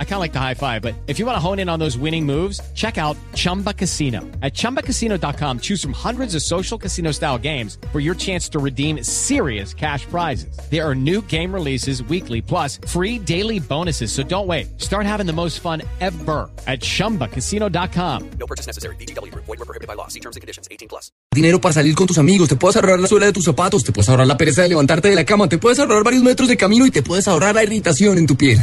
I kind of like the high five, but if you want to hone in on those winning moves, check out Chumba Casino. At chumbacasino.com, choose from hundreds of social casino style games for your chance to redeem serious cash prizes. There are new game releases weekly, plus free daily bonuses. So don't wait. Start having the most fun ever at chumbacasino.com. No purchase necessary. BGW. Void were prohibited by law. See terms and conditions. 18 plus. Dinero para salir con tus amigos, te puedes ahorrar la suela de tus zapatos, te puedes ahorrar la pereza de levantarte de la cama, te puedes ahorrar varios metros de camino y te puedes ahorrar la irritación en tu piel.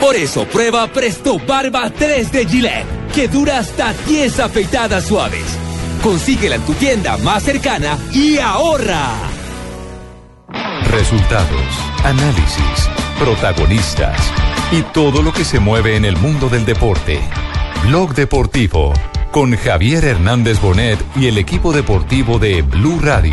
Por eso prueba Presto Barba 3 de Gillette, que dura hasta 10 afeitadas suaves. Consíguela en tu tienda más cercana y ahorra. Resultados, análisis, protagonistas y todo lo que se mueve en el mundo del deporte. Blog Deportivo con Javier Hernández Bonet y el equipo deportivo de Blue Radio.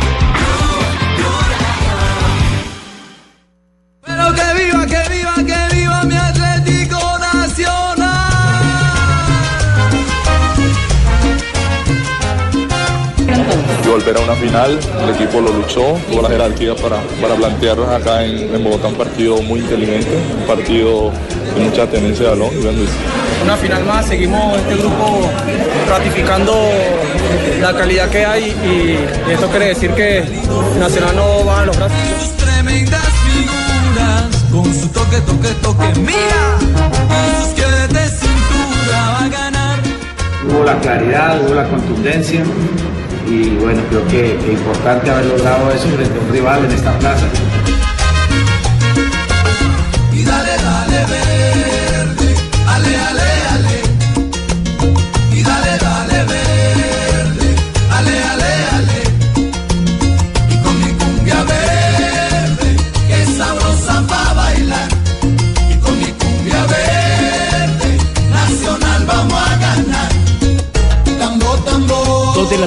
Volver a una final, el equipo lo luchó, tuvo la jerarquía para, para plantear acá en, en Bogotá un partido muy inteligente, un partido de mucha tenencia de balón. y bueno, una final más, seguimos este grupo ratificando la calidad que hay y esto quiere decir que Nacional no va a los brazos. Sus tremendas figuras, con su toque, toque, toque, mira, con sus pies de cintura va a ganar. Hubo la claridad, hubo la contundencia y bueno, creo que, que importante haber logrado eso frente a un rival en esta plaza.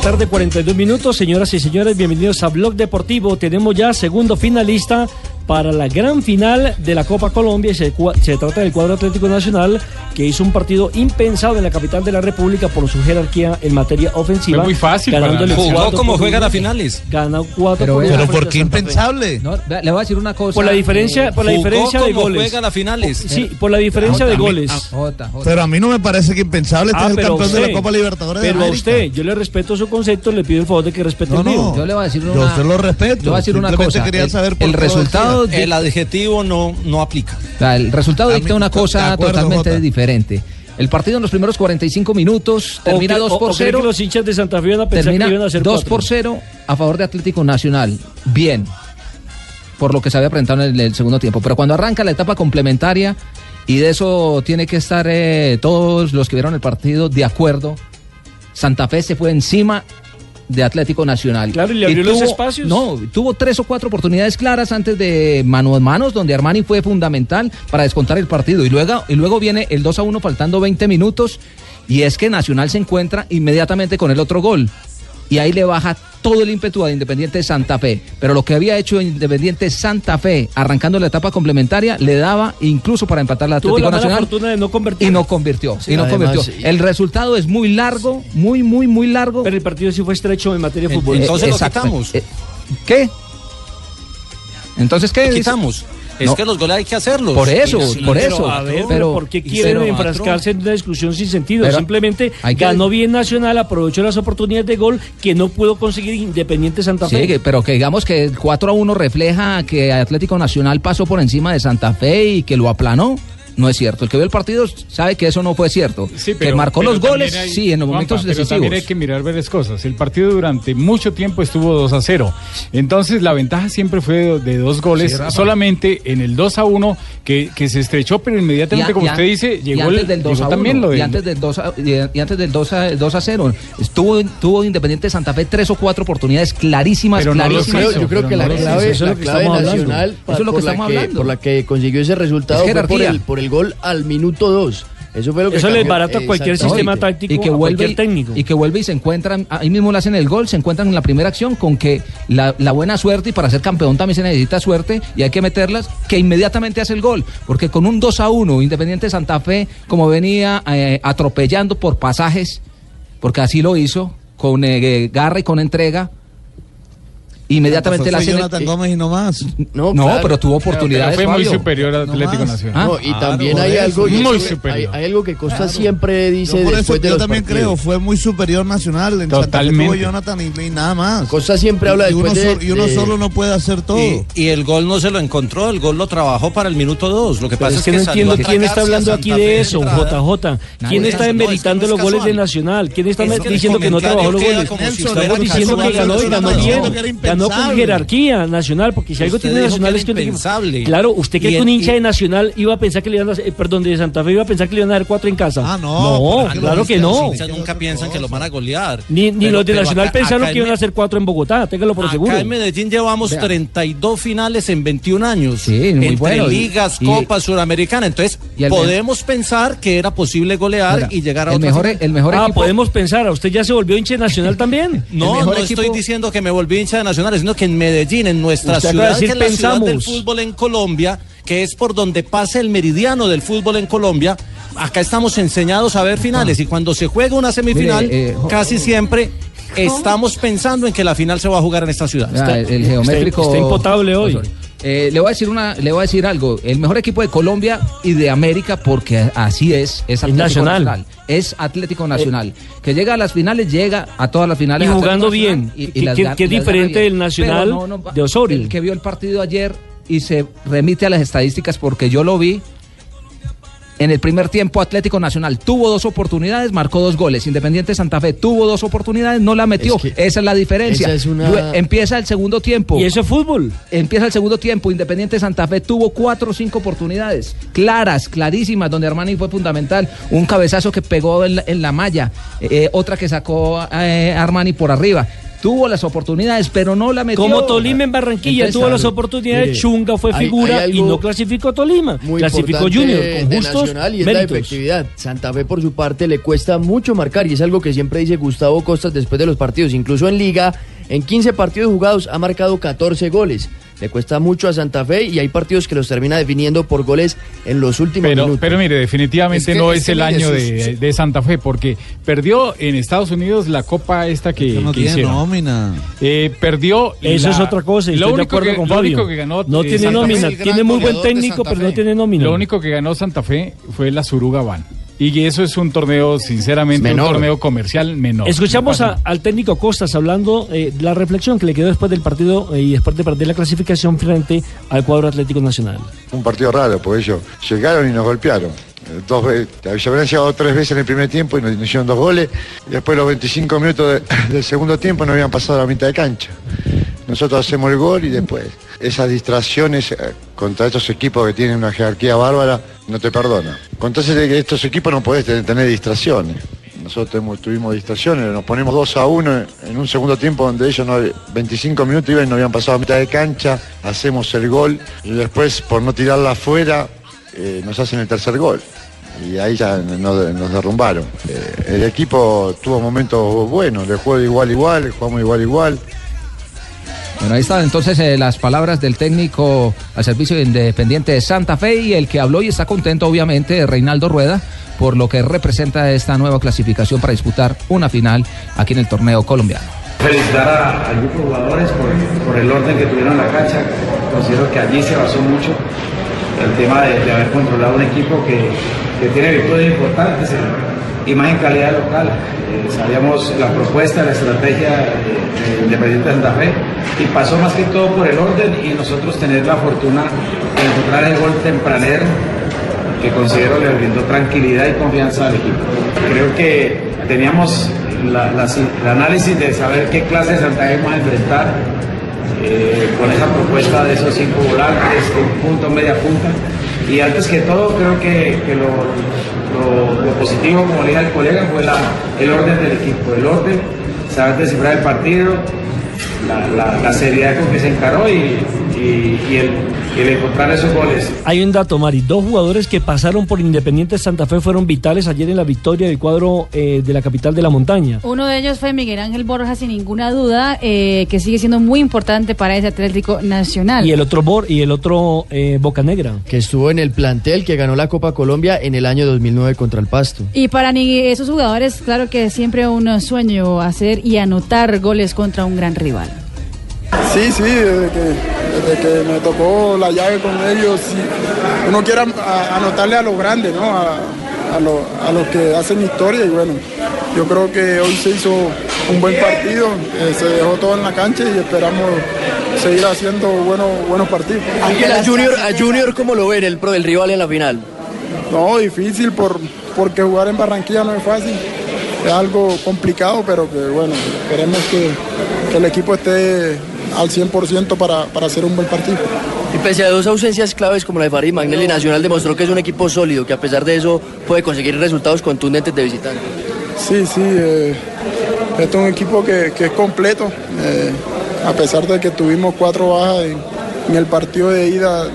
Tarde, 42 minutos. Señoras y señores, bienvenidos a Blog Deportivo. Tenemos ya segundo finalista para la gran final de la Copa Colombia. y Se, trata del cuadro Atlético Nacional, que hizo un partido impensado en la capital de la República por su jerarquía en materia ofensiva. Fue muy fácil para ganándole Jugó cuatro como juegan las finales. Ganó 4 Pero, por pero ¿por qué a impensable? No, le voy a decir una cosa. Por la diferencia, por la Jugó diferencia de como goles. juega las finales. Sí, por la diferencia de A mí- goles. Jota. Pero a mí no me parece que impensable. Este Ah, es el campeón de la Copa Libertadores de Pero a usted, yo le respeto su concepto, le pido el favor de que respete No, el mío. no. Yo le voy a decir Yo una. a usted lo respeto. Le voy a decir una cosa. quería el, saber por el lo resultado. El adjetivo no, no aplica. o sea, el resultado A dicta mí- una cosa acuerdo, totalmente Jota. diferente. El partido en los primeros 45 minutos termina O que- 2 o- por o cree 0. que los hinchas de Santa Fe van a pensar Termina que iban a hacer 2 cuatro. por 0 a favor de Atlético Nacional. Bien, por lo que se había presentado en el, el segundo tiempo. Pero cuando arranca la etapa complementaria, y de eso tiene que estar eh, todos los que vieron el partido de acuerdo, Santa Fe se fue encima de Atlético Nacional. Claro, y le abrió los espacios. No, tuvo tres o cuatro oportunidades claras antes de mano a manos, donde Armani fue fundamental para descontar el partido. Y luego, y luego viene el 2 a 1 faltando 20 minutos. Y es que Nacional se encuentra inmediatamente con el otro gol. Y ahí le baja todo el ímpetu a Independiente Santa Fe. Pero lo que había hecho Independiente Santa Fe, arrancando la etapa complementaria, le daba incluso para empatar la Tuvo Atlético mala Nacional. fortuna de no convertir. Y no convirtió. y no además, convirtió. sí. El resultado es muy largo, muy, muy, muy largo. Pero el partido sí fue estrecho en materia de Eh, fútbol. entonces lo quitamos. Eh, ¿Qué? Entonces, ¿qué? Lo quitamos. Es No. que los goles hay que hacerlos. Por eso, Sí, por pero- eso. A ver, pero, ¿por qué quieren pero- enfrascarse en una discusión sin sentido? Pero Simplemente hay que- ganó bien Nacional, aprovechó las oportunidades de gol que no pudo conseguir Independiente Santa Fe. Sí, pero que digamos que el 4 a 1 refleja que Atlético Nacional pasó por encima de Santa Fe y que lo aplanó. No es cierto. El que vio el partido sabe que eso no fue cierto. Sí, que marcó pero los también goles, hay- sí, en los Juanpa, momentos pero decisivos. también hay que mirar varias cosas. El partido durante mucho tiempo estuvo 2 a 0. Entonces la ventaja siempre fue de, de dos goles. Sí, solamente en el 2 a 1 que, que se estrechó, pero inmediatamente, Y a- como y a- usted dice, y llegó, antes el, del 2 llegó a también 1, lo y de. antes del 2 a, y y antes del 2 a, 2 a 0 estuvo tuvo Independiente Santa Fe tres o cuatro oportunidades clarísimas, Pero no clarísimas. hizo, yo creo que la no lo sé, clave, eso es la lo que clave estamos hablando. nacional Eso pa- es lo que por, la estamos que, hablando. por la que consiguió ese resultado Es fue por jerarquía. el, por el gol al minuto 2. Eso fue lo que Eso le barata cualquier sistema táctico y que a vuelve cualquier y- técnico. y que vuelve y se encuentran ahí mismo le hacen el gol se encuentran en la primera acción con que la, la buena suerte y para ser campeón también se necesita suerte y hay que meterlas que inmediatamente hace el gol porque con un 2 a 1 Independiente Santa Fe como venía eh, atropellando por pasajes porque así lo hizo, con eh, garra y con entrega. Inmediatamente la Fue hacen- Jonathan Gómez y no más. No, No, claro. pero tuvo oportunidades. Fue muy Fabio. superior al Atlético Nacional. No, y también hay algo, Muy superior. Hay, hay algo que Costa siempre dice Yo por eso después de yo los también partidos. creo, fue muy superior Nacional. En Totalmente. tuvo Jonathan y, y nada más. Costa siempre habla y uno, de- sol- y uno de- solo no puede hacer todo. Y, y el gol no se lo encontró, el gol lo trabajó para el minuto 2. Lo que Pero pasa es que no entiendo quién está hablando aquí de eso. JJ. ¿Quién No, está es que no, demeritando es que no los es goles de. Nacional? ¿Quién está Es que el diciendo que no trabajó los goles? Estamos diciendo que ganó y Nacional ganó bien. Ganó con jerarquía Nacional, porque si algo Usted tiene Nacional que es que impensable. Claro, ¿usted cree que un hincha de Nacional iba a pensar que le iban a eh, perdón, de Santa Fe iba a pensar que le iban a dar cuatro en casa? Ah, no, No, ¿para qué lo claro que no. Los hinchas nunca piensan que los van a golear. Ni, ni Pero- los de Nacional acá- pensaron acá que iban a hacer cuatro en Bogotá, téngalo por Acá seguro. en Medellín llevamos Vea. 32 finales en 21 años. Sí, entre bueno, y- ligas, y- suramericana. Entonces, y el podemos pensar que era posible golear Mira, y llegar a el mejor, final. el mejor ah, equipo. podemos pensar, ¿a usted ya se volvió hincha de Nacional también? No, no estoy diciendo que me volví hincha de Nacional, sino que en Medellín, en nuestra ciudad, que es la ciudad del fútbol en Colombia, que es por donde pasa el meridiano del fútbol en Colombia, acá estamos enseñados a ver finales y cuando se juega una semifinal, Mire, eh, casi siempre estamos pensando en que la final se va a jugar en esta ciudad. Ah, el, el geométrico. está impotable hoy. Oh, sorry. Eh, le voy a decir una, le voy a decir algo. El mejor equipo de Colombia y de América, porque así es, es Atlético Nacional. Nacional. Es Atlético Nacional. que llega a las finales, llega a todas las finales. Y jugando bien, y- y que- las que- gan- que es diferente del Nacional Pero no, no, de Osorio. El que vio el partido ayer y se remite a las estadísticas porque yo lo vi. En el primer tiempo, Atlético Nacional tuvo dos oportunidades, marcó dos goles. Independiente Santa Fe tuvo dos oportunidades, no la metió. Es que esa es la diferencia. es una- Empieza el segundo tiempo. ¿Y eso es fútbol? Empieza el segundo tiempo. Independiente Santa Fe tuvo cuatro o cinco oportunidades claras, clarísimas, donde Armani fue fundamental. Un cabezazo que pegó en la, en la malla, eh, otra que sacó eh, Armani por arriba. Tuvo las oportunidades, pero no la metió. Como Tolima en Barranquilla tuvo las oportunidades, mire, Chunga fue figura hay y no clasificó Tolima. muy Clasificó Junior de con justos Nacional y es la efectividad. Santa Fe por su parte le cuesta mucho marcar y es algo que siempre dice Gustavo Costas después de los partidos. Incluso en liga, en 15 partidos jugados ha marcado 14 goles. Le cuesta mucho a Santa Fe y hay partidos que los termina definiendo por goles en los últimos Pero, minutos. pero mire, definitivamente Es que- no es es, que el año sus- de, de Santa Fe, porque perdió en Estados Unidos la copa esta que, no que tiene hicieron. nómina. Eh, perdió. Eso la- es otra cosa, y Lo estoy de único, acuerdo que, con lo Fabio. único que ganó. No eh, tiene Santa Fe- nómina, tiene muy buen técnico, pero no tiene nómina. Lo único que ganó Santa Fe fue la Suruga Y eso es un torneo, sinceramente, Menor. un torneo comercial menor. Escuchamos No a- al técnico Costas hablando eh, de la reflexión que le quedó después del partido eh, y después de perder la clasificación frente al cuadro Atlético Nacional. Un partido raro, porque ellos llegaron y nos golpearon. Eh, Dos veces, habían llegado tres veces en el primer tiempo y nos, nos hicieron dos goles. Y después los 25 minutos de- del segundo tiempo nos habían pasado a la mitad de cancha. Nosotros hacemos el gol y después esas distracciones eh, contra estos equipos que tienen una jerarquía bárbara no te perdonan. Contra estos equipos no podés tener, distracciones. Nosotros tuvimos, distracciones, nos ponemos 2 a 1 en un segundo tiempo donde ellos no, 25 minutos iban y nos habían pasado a mitad de cancha, hacemos el gol y después por no tirarla afuera eh, nos hacen el tercer gol. Y ahí ya nos, derrumbaron. Eh, el equipo tuvo momentos buenos, le juego igual igual, jugamos igual igual. Bueno, ahí están entonces eh, las palabras del técnico al servicio independiente de Santa Fe y el que habló y está contento, obviamente, Reinaldo Rueda, por lo que representa esta nueva clasificación para disputar una final aquí en el torneo colombiano. Felicitar a- de jugadores por, el orden que tuvieron en la cancha. Considero que allí se basó mucho el tema de, haber controlado un equipo que, que tiene virtudes importantes, en- y más en calidad local. Eh, sabíamos la propuesta, la estrategia de, de Independiente de Santa Fe y pasó más que todo por el orden y nosotros tener la fortuna de encontrar el gol tempranero que considero le brindó tranquilidad y confianza al equipo. Creo que teníamos la- el análisis de saber qué clase de Santa Fe vamos a enfrentar eh, con esa propuesta de esos cinco volantes, un punto, media punta. Y antes que todo, creo que, que lo, lo- positivo, como le dije al colega, fue el orden del equipo, el orden, saber descifrar el partido, la, seriedad con que se encaró y el y de encontrar esos goles. Hay un dato, Mari. Dos jugadores que pasaron por Independiente Santa Fe fueron vitales ayer en la victoria del cuadro eh, de la capital de la montaña. Uno de ellos fue Miguel Ángel Borja, sin ninguna duda, eh, que sigue siendo muy importante para ese Atlético Nacional. Y el otro Bor y el otro eh, Boca Negra. Que estuvo en el plantel que ganó la Copa Colombia en el año 2009 contra el Pasto. Y para ni esos jugadores, claro que es siempre un sueño hacer y anotar goles contra un gran rival. Sí, sí, desde que, desde que me tocó la llave con ellos, uno quiere a- anotarle a los grandes, ¿no? A, a lo- a los que hacen historia y bueno, yo creo que hoy se hizo un buen partido, eh, se dejó todo en la cancha y esperamos seguir haciendo buenos, buenos partidos. Ángel, a Junior, a Junior, ¿cómo lo ven el, pro- el rival en la final? No, difícil por, porque jugar en Barranquilla no es fácil. Es algo complicado, pero que bueno, esperemos que, que el equipo esté al 100% para, para hacer un buen partido. Y pese a dos ausencias claves como la de Farid Magnelli, Nacional demostró que es un equipo sólido, que a pesar de eso puede conseguir resultados contundentes de visitante. Sí, sí, eh, este es un equipo que, que es completo. eh, a pesar de que tuvimos cuatro bajas en, en el partido de ida,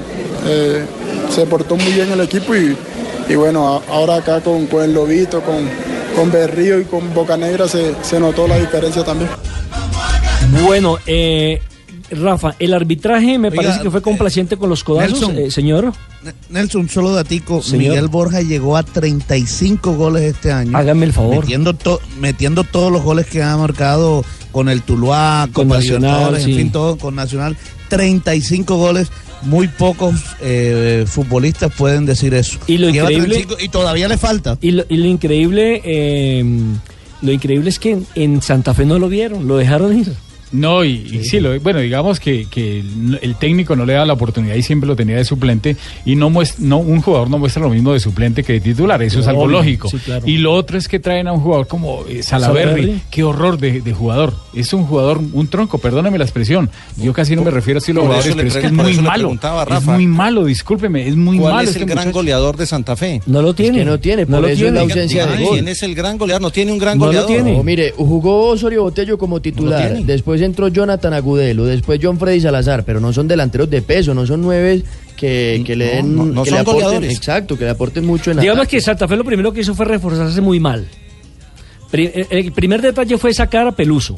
eh, se portó muy bien el equipo y, y bueno, a- ahora acá con, con el Lobito, con, con Berrío y con Bocanegra se, se notó la diferencia también. Bueno, eh, Rafa, el arbitraje me Oiga, parece que fue complaciente con los codazos, Nelson. eh, señor. Nelson, solo datico. Señor. Miguel Borja llegó a 35 goles este año. Hágame el favor. Metiendo, to- metiendo todos los goles que ha marcado con el Tuluá, Con Nacional, sí. en fin, todo con Nacional. 35 goles. Muy pocos eh, futbolistas pueden decir eso. Y lo Lleva increíble- 35 y todavía le falta. Y lo, y lo increíble, eh, lo increíble es que en, en Santa Fe no lo vieron, lo dejaron ir. No, y, y sí, lo- bueno, digamos que, que el, el técnico no le da la oportunidad y siempre lo tenía de suplente y no, muest- no un jugador no muestra lo mismo de suplente que de titular, eso es algo Obvio, lógico. sí, claro. Y lo otro es que traen a un jugador como eh, Salaberry. qué horror de, de jugador. Es un jugador, un tronco, perdóname la expresión. Yo casi no me refiero así a los Por jugadores, pero es que es muy malo. Es muy malo, discúlpeme, es muy ¿Cuál malo. es el este gran muchacho. goleador de Santa Fe? No lo tiene. que no tiene, por eso es la ausencia de gol. ¿Quién es el gran goleador? No tiene un gran No lo goleador. tiene. No, mire, jugó Osorio Botello como titular. tiene. Después entró Jonathan Agudelo. Después John Freddy Salazar. Pero no son delanteros de peso, no son nueve que, que le den. no, no que son le aporten, goleadores. Exacto, que le aporten mucho en Digamos ataque. que Santa Fe lo primero que hizo fue reforzarse muy mal. Pri- El el primer detalle fue sacar a Peluso.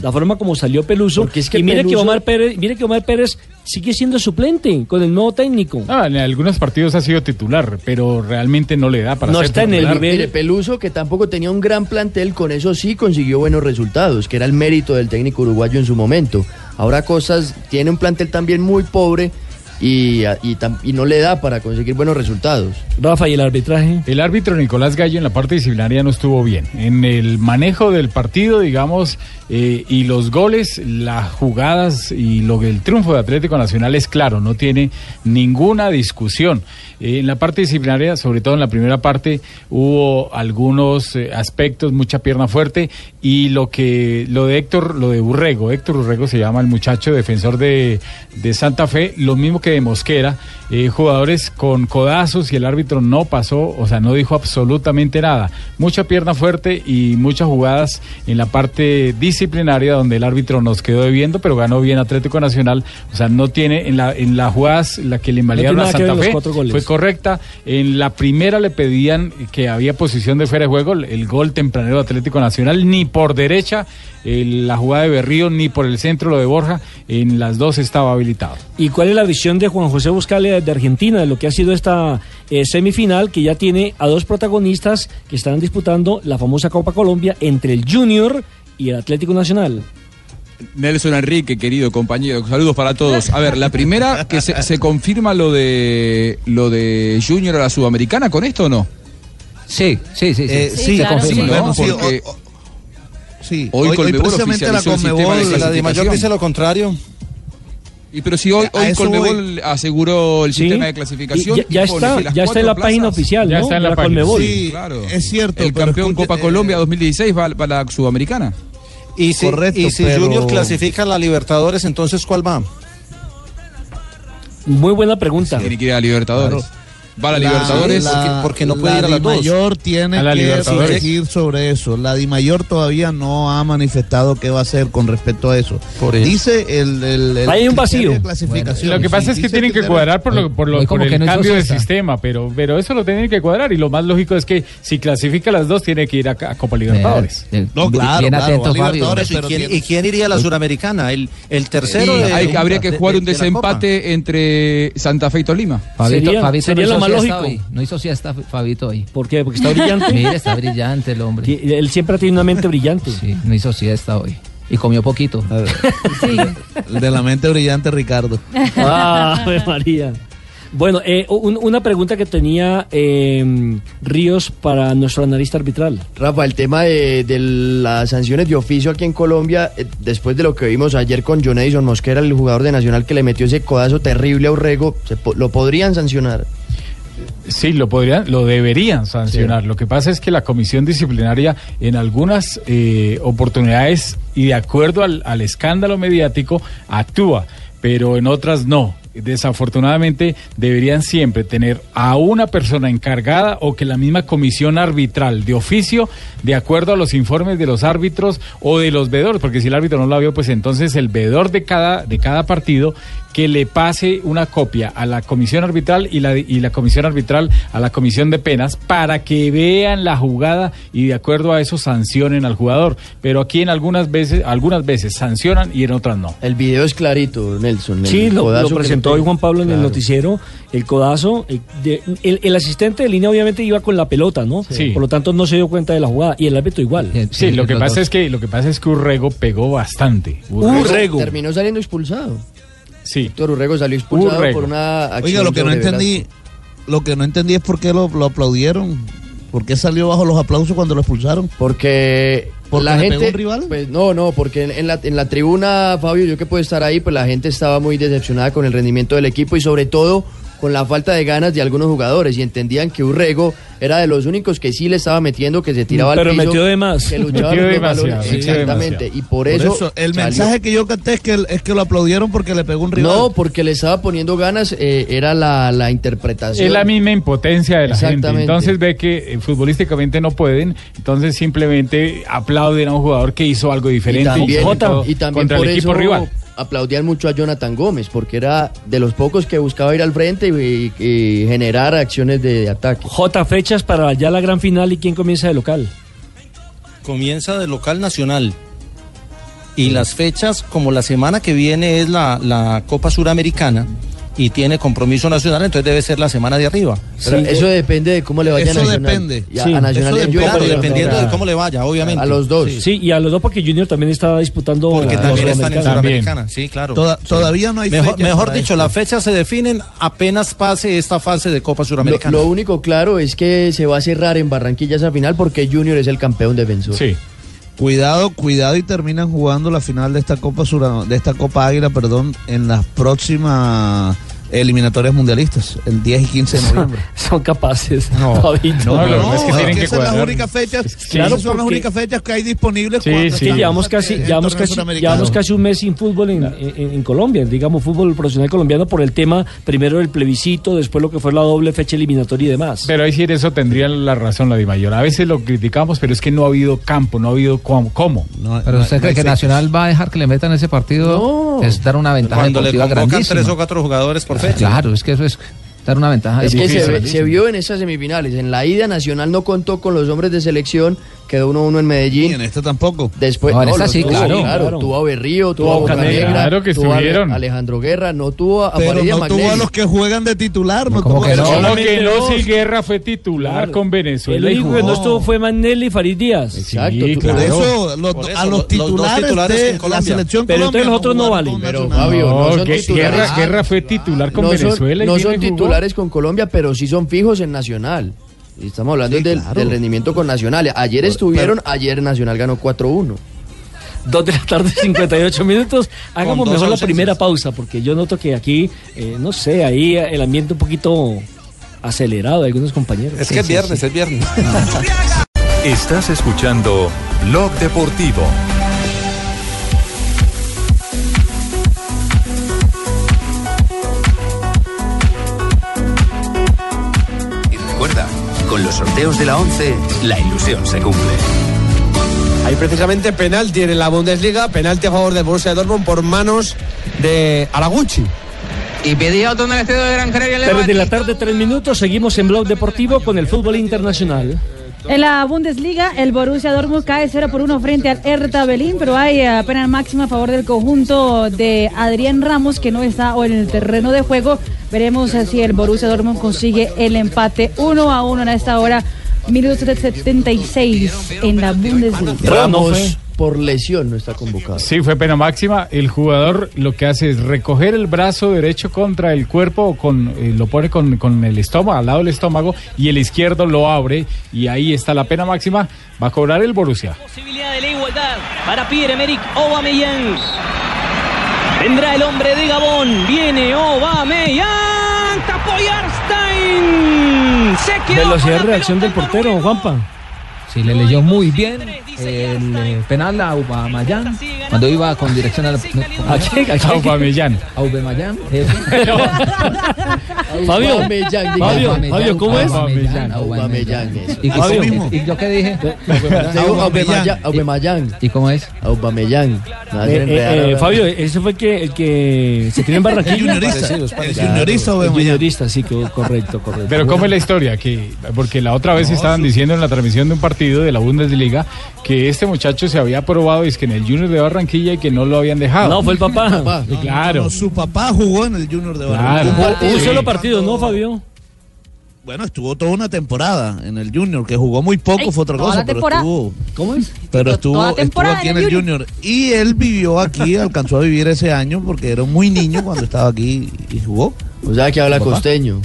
La forma como salió Peluso. Es que y mire que Omar Pérez, mire que Omar Pérez sigue siendo suplente con el nuevo técnico. Ah, en algunos partidos ha sido titular, pero realmente no le da para no ser está en el nivel. Mire, Peluso, que tampoco tenía un gran plantel, con eso sí consiguió buenos resultados, que era el mérito del técnico uruguayo en su momento. Ahora Cosas tiene un plantel también muy pobre y, y tam- y no le da para conseguir buenos resultados. Rafa, ¿y el arbitraje? El árbitro Nicolás Gallo en la parte disciplinaria no estuvo bien. En el manejo del partido, digamos, eh, y los goles, las jugadas y lo el triunfo de Atlético Nacional es claro, no tiene ninguna discusión. Eh, en la parte disciplinaria, sobre todo en la primera parte, hubo algunos eh, aspectos, mucha pierna fuerte y lo que lo de Héctor, lo de Urrego, Héctor Urrego se llama el muchacho defensor de, de Santa Fe, lo mismo que de Mosquera, eh, jugadores con codazos y el árbitro no pasó, o sea, no dijo absolutamente nada. Mucha pierna fuerte y muchas jugadas en la parte disciplinaria donde el árbitro nos quedó debiendo, pero ganó bien Atlético Nacional, o sea, no tiene en la en las jugadas la que le invalidaron tiene a Santa Fe fue correcta. En la primera le pedían que había posición de fuera de juego, el gol tempranero de Atlético Nacional, ni por derecha eh, la jugada de Berrío, ni por el centro lo de Borja, en las dos estaba habilitado. ¿Y cuál es la visión de Juan José Buscalia de Argentina de lo que ha sido esta eh, semifinal que ya tiene a dos protagonistas que están disputando la famosa Copa Colombia entre el Junior y el Atlético Nacional? Nelson Enrique, querido compañero, saludos para todos. A ver, la primera, que se, se confirma lo de lo de Junior a la Sudamericana con esto o no? Sí, sí, sí, sí. Eh, sí, se confirma, sí, Porque o- o- sí, hoy, hoy- hoy Colmebol precisamente la de Conmebol- clasificación. La de Mayor dice lo contrario. Y pero si hoy, hoy Colmebol aseguró el Sí. sistema de Y clasificación. ya- ya está- ya está en la página oficial, Ya ¿no? está en la de la página. Conmebol. Sí, claro. es cierto, El campeón Copa eh, Colombia 2016 va, va a la Sudamericana. Y si, Correcto, y si pero- Junior clasifica a la Libertadores, entonces ¿cuál va? Muy buena pregunta. Tiene que ir a Libertadores. Va a la Libertadores. La- porque no puede la ir a las dos. Dimayor tiene A la que exigir sobre eso. La Dimayor todavía no ha manifestado qué va a hacer con respecto a eso. Por eso. Dice el, el, el Hay un vacío. de clasificación. Lo que pasa Sí, es que tienen que cuadrar por, lo, por, lo- por el no cambio de sistema, pero, pero eso lo tienen que cuadrar y lo más lógico es que si clasifica las dos tiene que ir a, a Copa Libertadores. No, claro, Bien claro, atento, Fabio. Libertadores, ¿Y quién, tiene- y quién iría a la Suramericana? El, el tercero. Sí, de- hay- habría que jugar de- un de la desempate entre Santa Fe y Tolima. Fabito, Sería- Fabito sería no lo hizo más siesta lógico. hoy. No hizo siesta Fabito hoy. ¿Por qué? Porque está brillante. Mire, está brillante el hombre. Él siempre tiene una mente brillante. Sí, no hizo siesta hoy. Y comió poquito. El de la mente brillante, Ricardo. Ah, Ave María. Bueno, eh, un- una pregunta que tenía eh, Ríos para nuestro analista arbitral. Rafa, el tema de, de las sanciones de oficio aquí en Colombia, eh, después de lo que vimos ayer con John Edison Mosquera, el jugador de Nacional que le metió ese codazo terrible a Urrego, se po- ¿lo podrían sancionar? Sí, lo podrían, lo deberían sancionar. Lo que pasa es que la comisión disciplinaria en algunas eh, oportunidades y de acuerdo al, al escándalo mediático actúa, pero en otras no. Desafortunadamente deberían siempre tener a una persona encargada o que la misma comisión arbitral de oficio, de acuerdo a los informes de los árbitros o de los veedores, porque si el árbitro no la vio, pues entonces el veedor de cada, de cada partido que le pase una copia a la comisión arbitral y la, y la comisión arbitral a la comisión de penas para que vean la jugada y de acuerdo a eso sancionen al jugador. Pero aquí en algunas veces, algunas veces sancionan y en otras no. El video es clarito, Nelson. el Sí, lo, presentó hoy. Juan Pablo en el noticiero, el codazo. eh, de- el, el asistente de línea obviamente iba con la pelota, ¿no? Sí. Por lo tanto no se dio cuenta de la jugada y el árbitro igual. Sí, lo que pasa es que lo que pasa es que Urrego pegó bastante. Urrego. Terminó saliendo expulsado. Sí. Víctor Urrego salió expulsado Urrego. por una acción Oiga, lo que no entendí, lo que no entendí es por qué lo, lo aplaudieron. ¿Por qué salió bajo los aplausos cuando lo expulsaron? Porque ¿Porque la gente, pegó un rival? Pues no, no, porque en, en la, en la tribuna, Fabio, yo que puedo estar ahí, pues la gente estaba muy decepcionada con el rendimiento del equipo y sobre todo con la falta de ganas de algunos jugadores y entendían que Urrego era de los únicos que sí le estaba metiendo, que se tiraba Pero al piso, metió de más. que luchaba Metió los demasiado, Exactamente, demasiado. y por Por eso, el salió. mensaje que yo capté es que, es que lo aplaudieron porque le pegó un rival. No, porque le estaba poniendo ganas, eh, era la, la interpretación. Es la misma impotencia de la gente. Exactamente. Entonces ve que eh, futbolísticamente no pueden, entonces simplemente aplauden a un jugador que hizo algo Y diferente y también contra por el equipo eso rival. Aplaudían mucho a Jonathan Gómez, porque era de los pocos que buscaba ir al frente y, y generar acciones de, de ataque. J, fechas para ya la gran final y quién comienza de local. Comienza de local nacional. Y las fechas, como la semana que viene es la, la Copa Suramericana y tiene compromiso nacional, entonces debe ser la semana de arriba. Pero eso depende de cómo le vaya Eso a Nacional. depende. Y a, Sí, a Nacional eso depende, Junior, claro, pero- dependiendo de cómo le vaya, obviamente. A los dos. Sí, y a los dos porque Junior también está disputando Porque la- también están en Sudamericana. Suramericana, sí, claro. Toda- Sí. todavía no hay Mejor, fechas mejor dicho, las fechas se definen apenas pase esta fase de Copa Lo, Suramericana. lo único claro es que se va a cerrar en Barranquilla esa final porque Junior es el campeón defensor. Sí. Cuidado, cuidado y terminan jugando la final de esta Copa Sura- de esta Copa Águila, perdón, en las próximas eliminatorias mundialistas, el 10 y 15 de noviembre. Son capaces. No, no, que es que tienen que son las únicas fechas, Claro, son las únicas fechas que hay disponibles Sí, cuando sí. Llevamos casi, llevamos casi, llevamos casi un mes sin fútbol en, en- en Colombia, digamos fútbol profesional colombiano por el tema primero del plebiscito, después lo que fue la doble fecha eliminatoria y demás. Pero ahí sí en eso tendrían la razón la Dimayor. A veces lo criticamos, pero es que no ha habido campo, no ha habido cómo. cómo. Pero usted cree que Nacional va a dejar que le metan ese partido, es dar una ventaja Cuando le convocan grandísima. tres o cuatro jugadores por fecha. Claro, es que eso es dar una ventaja Es que se, se vio en esas semifinales. En la ida Nacional no contó con los hombres de selección, quedó 1-1 en Medellín. Y en esta tampoco. Después, No, en esta sí, tuvo, claro. claro. Tuvo a Berrío, tuvo Tuvo a Bocanegra. Claro que tuvo a. Alejandro Guerra, no tuvo a Pero no tuvo a Magnelli. los que juegan de titular, no ¿Cómo tuvo que a no? los- Solo que no, no. si Guerra fue titular Claro. con El Venezuela. y único que no estuvo fue Manelli y Farid Díaz. Exacto, Sí, tú- Por claro. eso, los- Por eso, a los- los los titulares, titulares de la Colombia. selección Pero entonces los otros no valen. Pero. Fabio, no son titulares. Guerra, Guerra fue titular con no Venezuela. no son titulares con Colombia, pero sí son fijos en Nacional. Estamos hablando Sí, del, claro. del rendimiento con Nacional. Ayer estuvieron, ayer Nacional ganó 4-1. Dos de la tarde, 58 minutos. Hagamos mejor la primera pausa, porque yo noto que aquí, eh, no sé, ahí el ambiente un poquito acelerado de algunos compañeros. Es que es viernes, es viernes. Estás escuchando Blog Deportivo. Con los sorteos de la 11, la ilusión se cumple. Hay precisamente penalti en la Bundesliga, penalti a favor del Borussia Dortmund por manos de Araguchi. Y pedía otro en el estadio de Gran Canaria. Tres de la tarde, tres minutos. Seguimos en Blog Deportivo con el fútbol internacional. En la Bundesliga, el Borussia Dortmund cae 0 por 1 frente al Hertha Berlín, pero hay eh, pena máxima a favor del conjunto de Adrián Ramos, que no está en el terreno de juego. Veremos eh, si el Borussia Dortmund consigue el empate 1 a 1 en esta hora, minutos 76 en la Bundesliga. Ramos por lesión no está convocado. Sí, fue pena máxima. El jugador lo que hace es recoger el brazo derecho contra el cuerpo, con, eh, lo pone con, con el estómago, al lado del estómago, y el izquierdo lo abre, y ahí está la pena máxima. Va a cobrar el Borussia. Posibilidad de la igualdad para Pierre-Emerick Aubameyang. Vendrá el hombre de Gabón. Viene Aubameyang. Tapó Yarstein. Se quedó Velocidad de reacción del portero, Juanpa. Sí, le leyó muy bien el eh, penal a Aubameyang cuando iba con dirección a la... ¿A? ¿A quién? Aubameyang. Fabio, Fabio, ¿cómo es? Aubameyang. ¿Y, yo qué dije? Aubameyang. ¿Y cómo es? Aubameyang. Eh, eh. Fabio, ese fue el que, el que se tiene en Barranquilla. El juniorista Aubameyang. juniorista, sí, correcto, correcto. Pero ¿cómo es la historia? Que, porque la otra vez estaban diciendo en la transmisión de un partido de la Bundesliga que este muchacho se había probado es que en el Junior de Barranquilla y que no lo habían dejado. No, fue el papá. Claro. No, su papá jugó en el Junior de Claro. Barranquilla. Un, un Sí. solo partido, ¿no, Fabio? Bueno, estuvo toda una temporada en el Junior, que jugó muy poco, fue otra cosa, pero estuvo, ¿Cómo es? pero estuvo, estuvo aquí en el el Junior. Y él vivió aquí, alcanzó a vivir ese año porque era muy niño cuando estaba aquí y jugó. O sea que habla costeño.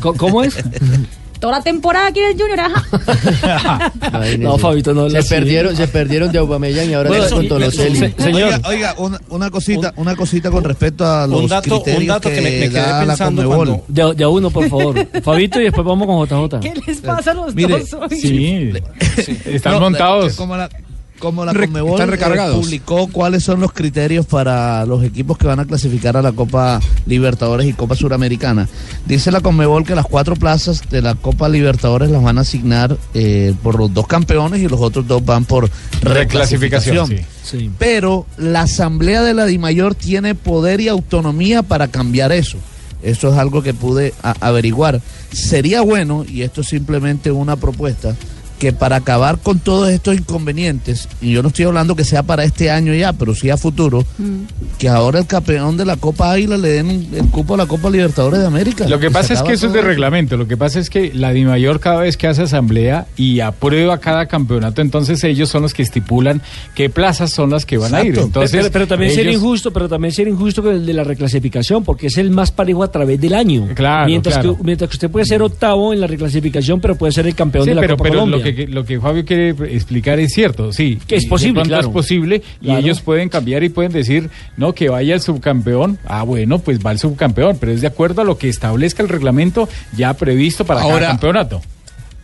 Co- ¿Cómo es? Toda la temporada aquí en el Junior, ajá. No, Fabito, no se perdieron, se perdieron de Aubameyang y ahora Bueno, con Toloseli. se- señor. Oiga, oiga, una, una cosita, una cosita con respecto a los Un dato- un dato que me- me quedé pensando cuando- De, de a uno, por favor. Fabito y después vamos con JJ. ¿Qué les pasa a los Mire, dos hoy? Sí, están No, montados. que Como la, como la Re- Conmebol eh, publicó cuáles son los criterios para los equipos que van a clasificar a la Copa Libertadores y Copa Suramericana. Dice la Conmebol que las cuatro plazas de la Copa Libertadores las van a asignar eh, por los dos campeones y los otros dos van por Reclasificación, reclasificación. sí. Sí. Pero la Asamblea de la DIMAYOR tiene poder y autonomía para cambiar eso. Eso es algo que pude averiguar. Sería bueno, y esto es simplemente una propuesta, que para acabar con todos estos inconvenientes, y yo no estoy hablando que sea para este año ya, pero sí a futuro, que ahora el campeón de la Copa Águila le den el cupo a la Copa Libertadores de América. Lo que pasa es que eso es de reglamento. Lo que pasa es que la DIMAYOR cada vez que hace asamblea y aprueba cada campeonato, entonces ellos son los que estipulan qué plazas son las que van a ir. Entonces, pero, pero también sería ellos- injusto, pero también sería injusto con el de la reclasificación, porque es el más parejo a través del año. Claro, mientras, claro. Que, mientras que usted puede ser octavo en la reclasificación, pero puede ser el campeón Sí, de la pero, Copa pero Colombia. lo que, lo que Fabio quiere explicar es cierto, sí. Que es posible, claro. es posible y Claro. ellos pueden cambiar y pueden decir, no, que vaya el subcampeón. Ah, bueno, pues va el subcampeón, pero es de acuerdo a lo que establezca el reglamento ya previsto para Ahora- cada campeonato.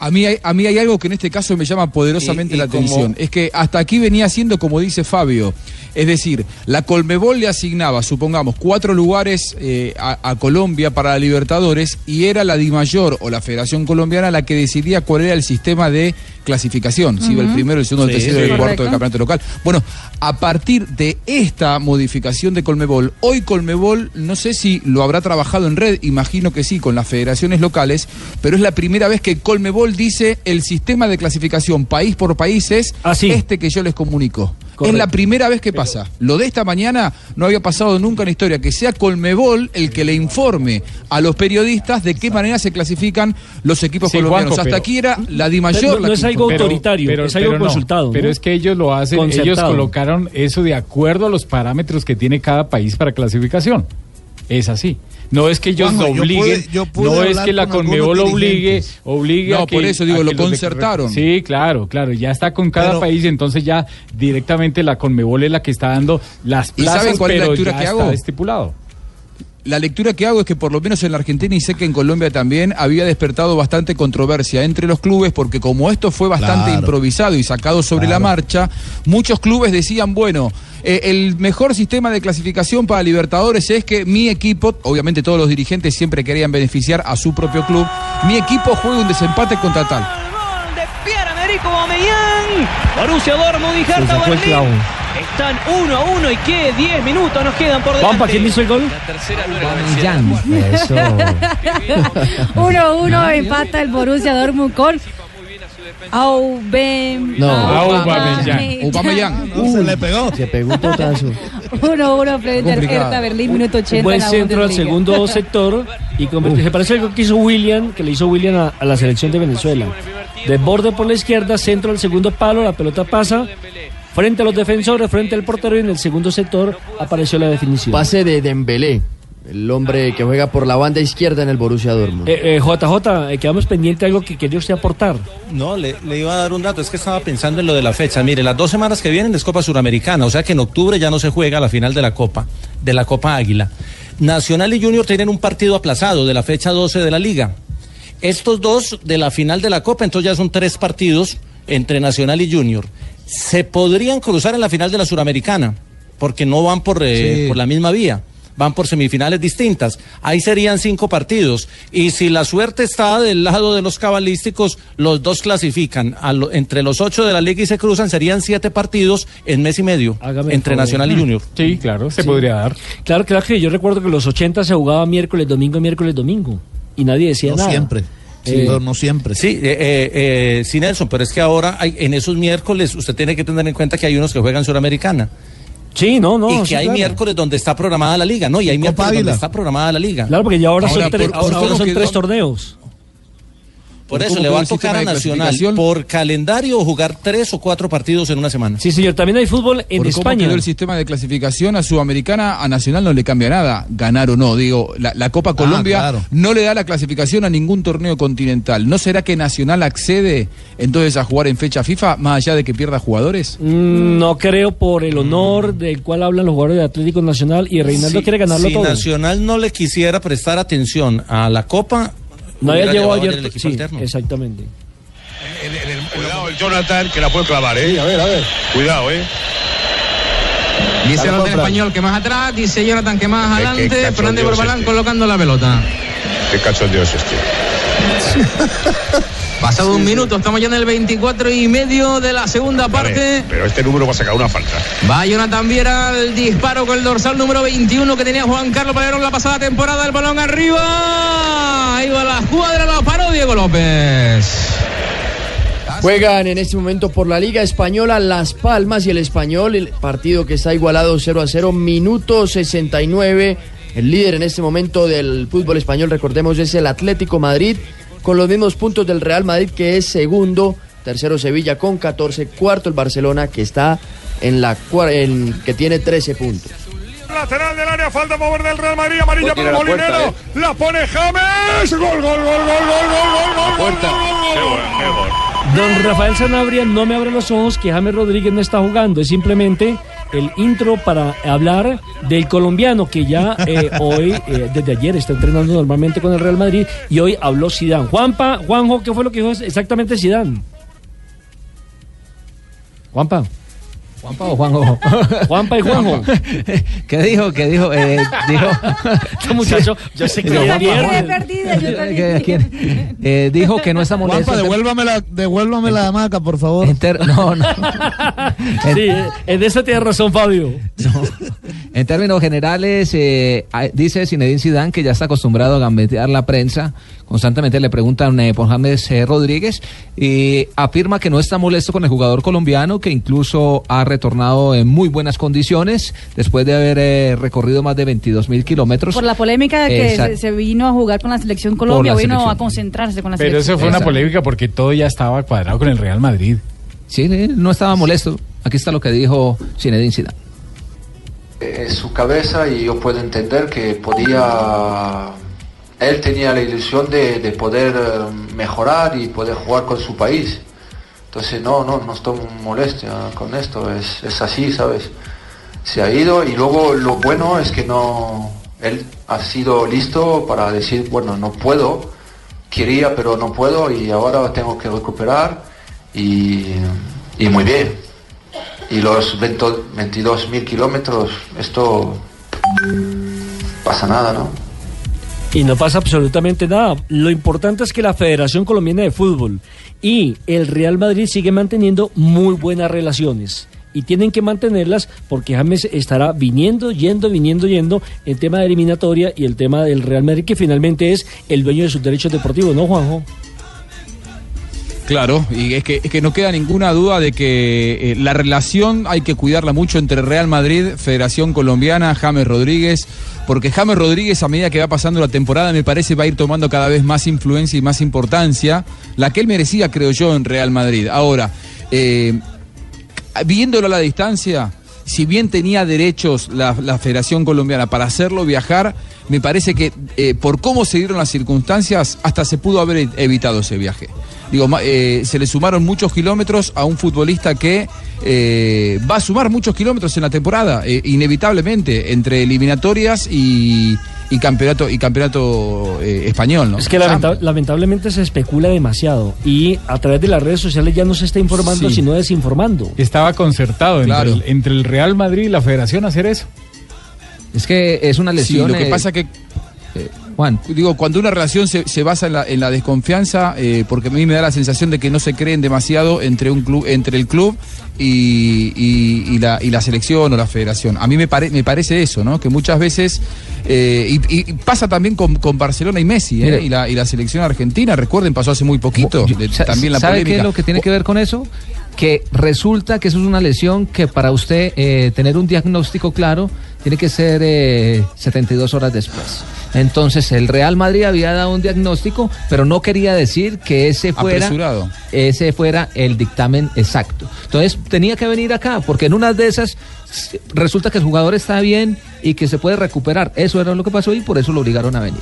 A mí, hay, a mí hay algo que en este caso me llama poderosamente Y- y la como- atención. Es que hasta aquí venía siendo como dice Fabio. Es decir, la Colmebol le asignaba, supongamos, cuatro lugares eh, a, a Colombia para la Libertadores y era la DIMAYOR o la Federación Colombiana la que decidía cuál era el sistema de clasificación. Si iba el primero, el segundo, el tercero y sí. el cuarto del campeonato local. Bueno, a partir de esta modificación de Colmebol, hoy Colmebol, no sé si lo habrá trabajado en red, imagino que sí, con las federaciones locales, pero es la primera vez que Colmebol dice el sistema de clasificación país por país es este que yo les comunico. Es la primera vez que pasa. Lo de esta mañana no había pasado nunca en la historia, que sea Colmebol el que le informe a los periodistas de qué manera se clasifican los equipos Sí, colombianos. Juanjo, Hasta pero- aquí era la DIMAYOR. la que informa. Pero- pero- pero no. Pero es que ellos lo hacen, ellos colocaron eso de acuerdo a los parámetros que tiene cada país para clasificación. Es así. No es que ellos Juanjo, yo obliguen, pude- yo pude no es que la con Conmebol obligue, obligue No, a que por eso digo, lo concertaron. Sí, claro, claro, ya está con cada Pero- país, entonces ya directamente la Conmebol es la que está dando las ¿Y plazas, saben cuál es la pero lectura ya que está estipulado. La lectura que hago es que por lo menos en la Argentina y sé que en Colombia también había despertado bastante controversia entre los clubes porque como esto fue bastante Claro. improvisado y sacado sobre la marcha, muchos clubes decían, bueno, eh, el mejor sistema de clasificación para Libertadores es que mi equipo, obviamente todos los dirigentes siempre querían beneficiar a su propio club, mi equipo juegue un desempate contra tal. Borussia Dortmund y Hertha Berlín. Están uno a uno y que 10 minutos nos quedan por delante. Juanpa, ¿quién hizo el gol? La tercera no era la Eso. 1-1 empata el Borussia Dortmund con Aubameyang. No. Aubameyang. Aubameyang. No, se le pegó. Se pegó un totazo. 1-1 frente al. Hertha Berlín, minuto 80. Un buen centro al segundo sector y convirtió- se parece algo que hizo William, que le hizo William a, a la selección de Venezuela. De borde por la izquierda, centro al segundo palo, la pelota pasa frente a los defensores, frente al portero y en el segundo sector apareció la definición. Pase de Dembélé, el hombre que juega por la banda izquierda en el Borussia Dortmund. Eh, eh, JJ, eh, quedamos pendiente de algo que quería usted aportar. No, le, le iba a dar un dato, es que estaba pensando en lo de la fecha. Mire, las dos semanas que vienen es Copa Suramericana, o sea que en octubre ya no se juega la final de la Copa, de la Copa Águila. Nacional y Junior tienen un partido aplazado de la fecha 12 de la Liga. Estos dos de la final de la Copa, entonces ya son tres partidos entre Nacional y Junior. Se podrían cruzar en la final de la Suramericana, porque no van por, eh, Sí. por la misma vía. Van por semifinales distintas. Ahí serían cinco partidos. Y si la suerte está del lado de los cabalísticos, los dos clasifican. A lo- entre los ocho de la liga y se cruzan, serían siete partidos en mes y medio. Hágame entre. Nacional y Junior. Sí, claro, se Sí. podría dar. Claro, claro que yo recuerdo que en los 80 se jugaba miércoles, domingo, miércoles, domingo. Y nadie decía No nada. siempre. Sí, Sí, pero no siempre. Sí, eh, eh, eh, sí, Nelson, pero es que ahora hay, en esos miércoles usted tiene que tener en cuenta que hay unos que juegan Suramericana. Sí, no, no. y que sí, hay claro. miércoles donde está programada la liga, ¿no? Y hay miércoles donde está programada la liga. Claro, porque ya ahora, Ahora, son, tres, por- ahora, por ahora cómo son quedó- tres torneos. Por ¿Por eso cómo le va a tocar a Nacional por calendario jugar tres o cuatro partidos en una semana. Sí, señor. También hay fútbol en Por cómo España. quedó el sistema de clasificación a Sudamericana, a Nacional no le cambia nada, ganar o no. Digo, la, la Copa Colombia claro. no le da la clasificación a ningún torneo continental. ¿No será que Nacional accede entonces a jugar en fecha FIFA, más allá de que pierda jugadores? Mm, No creo por el honor del cual hablan los jugadores de Atlético Nacional y Reinaldo quiere ganarlo si todo. Nacional no le quisiera prestar atención a la Copa, No había llevado ayer. el equipo Sí, alterno. exactamente. Cuidado, el Jonathan, que la puede clavar, ¿eh? a ver, a ver. Cuidado, ¿eh? Dice el Fran. español que más atrás, dice Jonathan que más adelante, cachondeo Fernández Borbalán este. colocando la pelota. Qué cachondeo es este. Pasado un minuto, estamos ya en el 24 y medio de la segunda parte. pero este número va a sacar una falta. Va Jonathan Viera al disparo con el dorsal número 21 que tenía Juan Carlos Palerón la pasada temporada. El balón arriba. Ahí va la cuadra, la paró Diego López. Juegan en este momento por la Liga Española Las Palmas y el Español, el partido que está igualado 0 a 0, minuto 69. El líder en este momento del fútbol español, recordemos, es el Atlético Madrid, con los mismos puntos del Real Madrid, que es segundo. Tercero Sevilla con 14. Cuarto el Barcelona, que está en la en, que tiene 13 puntos. Lateral del área, falta a favor del Real Madrid, amarilla para Molinero. La pone James. Gol, gol, gol, gol, gol, gol, gol, gol, gol, gol, gol. Don Rafael Sanabria, no me abre los ojos que James Rodríguez no está jugando. Es simplemente el intro para hablar del colombiano que ya eh, hoy, eh, desde ayer, está entrenando normalmente con el Real Madrid y hoy habló Zidane. Juanpa, Juanjo, ¿qué fue lo que dijo exactamente Zidane? Juanpa. Juanpa o Juanjo. Juanpa y Juanjo. ¿Qué dijo? ¿Qué dijo? Eh, dijo. Este muchacho, yo sé que. Juanpa. perdida, yo. Eh, dijo que no está molesto. Juanpa, devuélvame la, devuélvame la hamaca, por favor. Enter- no, no. Sí, en eso tiene razón Fabio. En términos generales, eh, dice Zinedine Zidane que ya está acostumbrado a gambetear la prensa. Constantemente le preguntan eh, por James eh, Rodríguez y afirma que no está molesto con el jugador colombiano, que incluso ha retornado en muy buenas condiciones después de haber eh, recorrido más de 22 mil kilómetros. Por la polémica que Exacto. se, se vino a jugar con la selección Colombia, la vino selección. a concentrarse con la Pero selección. eso fue una polémica porque todo ya estaba cuadrado con el Real Madrid. Sí, eh, no estaba molesto. Aquí está lo que dijo Zinedine Zidane. en su cabeza y yo puedo entender que podía él tenía la ilusión de, de poder eh, mejorar y poder jugar con su país entonces no no no estoy molesto con esto es, es así sabes se ha ido y luego lo bueno es que no él ha sido listo para decir, bueno, no puedo, quería pero no puedo y ahora tengo que recuperar y, y muy bien. Y los 22 mil kilómetros, esto pasa nada, ¿no? Y no pasa absolutamente nada. Lo importante es que la Federación Colombiana de Fútbol y el Real Madrid siguen manteniendo muy buenas relaciones. Y tienen que mantenerlas porque James estará viniendo, yendo, viniendo, yendo en tema de eliminatoria y el tema del Real Madrid, que finalmente es el dueño de sus derechos deportivos, ¿no, Juanjo? Claro, y es que, es que no queda ninguna duda de que eh, la relación hay que cuidarla mucho entre Real Madrid, Federación Colombiana, James Rodríguez, porque James Rodríguez a medida que va pasando la temporada me parece va a ir tomando cada vez más influencia y más importancia, la que él merecía creo yo en Real Madrid. Ahora, eh, viéndolo a la distancia, si bien tenía derechos la, Federación Colombiana para hacerlo viajar, me parece que eh, por cómo se dieron las circunstancias, hasta se pudo haber evitado ese viaje. Digo, eh, se le sumaron muchos kilómetros a un futbolista que eh, va a sumar muchos kilómetros en la temporada, eh, inevitablemente, entre eliminatorias y, y campeonato, y campeonato eh, español. ¿no? Es que lamenta- lamentablemente se especula demasiado y a través de las redes sociales ya no se está informando, Sí. sino desinformando. Estaba concertado Claro. entre, el, entre el Real Madrid y la Federación hacer eso. Es que es una Sí, lesión. lo que eh, pasa que Juan. Digo, cuando una relación se, se basa en la, en la desconfianza, eh, porque a mí me da la sensación de que no se creen demasiado entre un club, entre el club y, y- y la, y la selección o la federación. A mí me, pare- me parece eso, ¿no? Que muchas veces, eh, y, y pasa también con, con Barcelona y Messi, ¿eh? Y, la, y la selección argentina, recuerden, pasó hace muy poquito, de- Sa- también la ¿Sabe polémica. qué es lo que tiene que ver con eso? Que resulta que eso es una lesión que para usted eh, tener un diagnóstico claro tiene que ser eh, 72 horas después. Entonces el Real Madrid había dado un diagnóstico, pero no quería decir que ese fuera Apresurado. ese fuera el dictamen exacto. Entonces tenía que venir acá, porque en una de esas resulta que el jugador está bien y que se puede recuperar. Eso era lo que pasó y por eso lo obligaron a venir.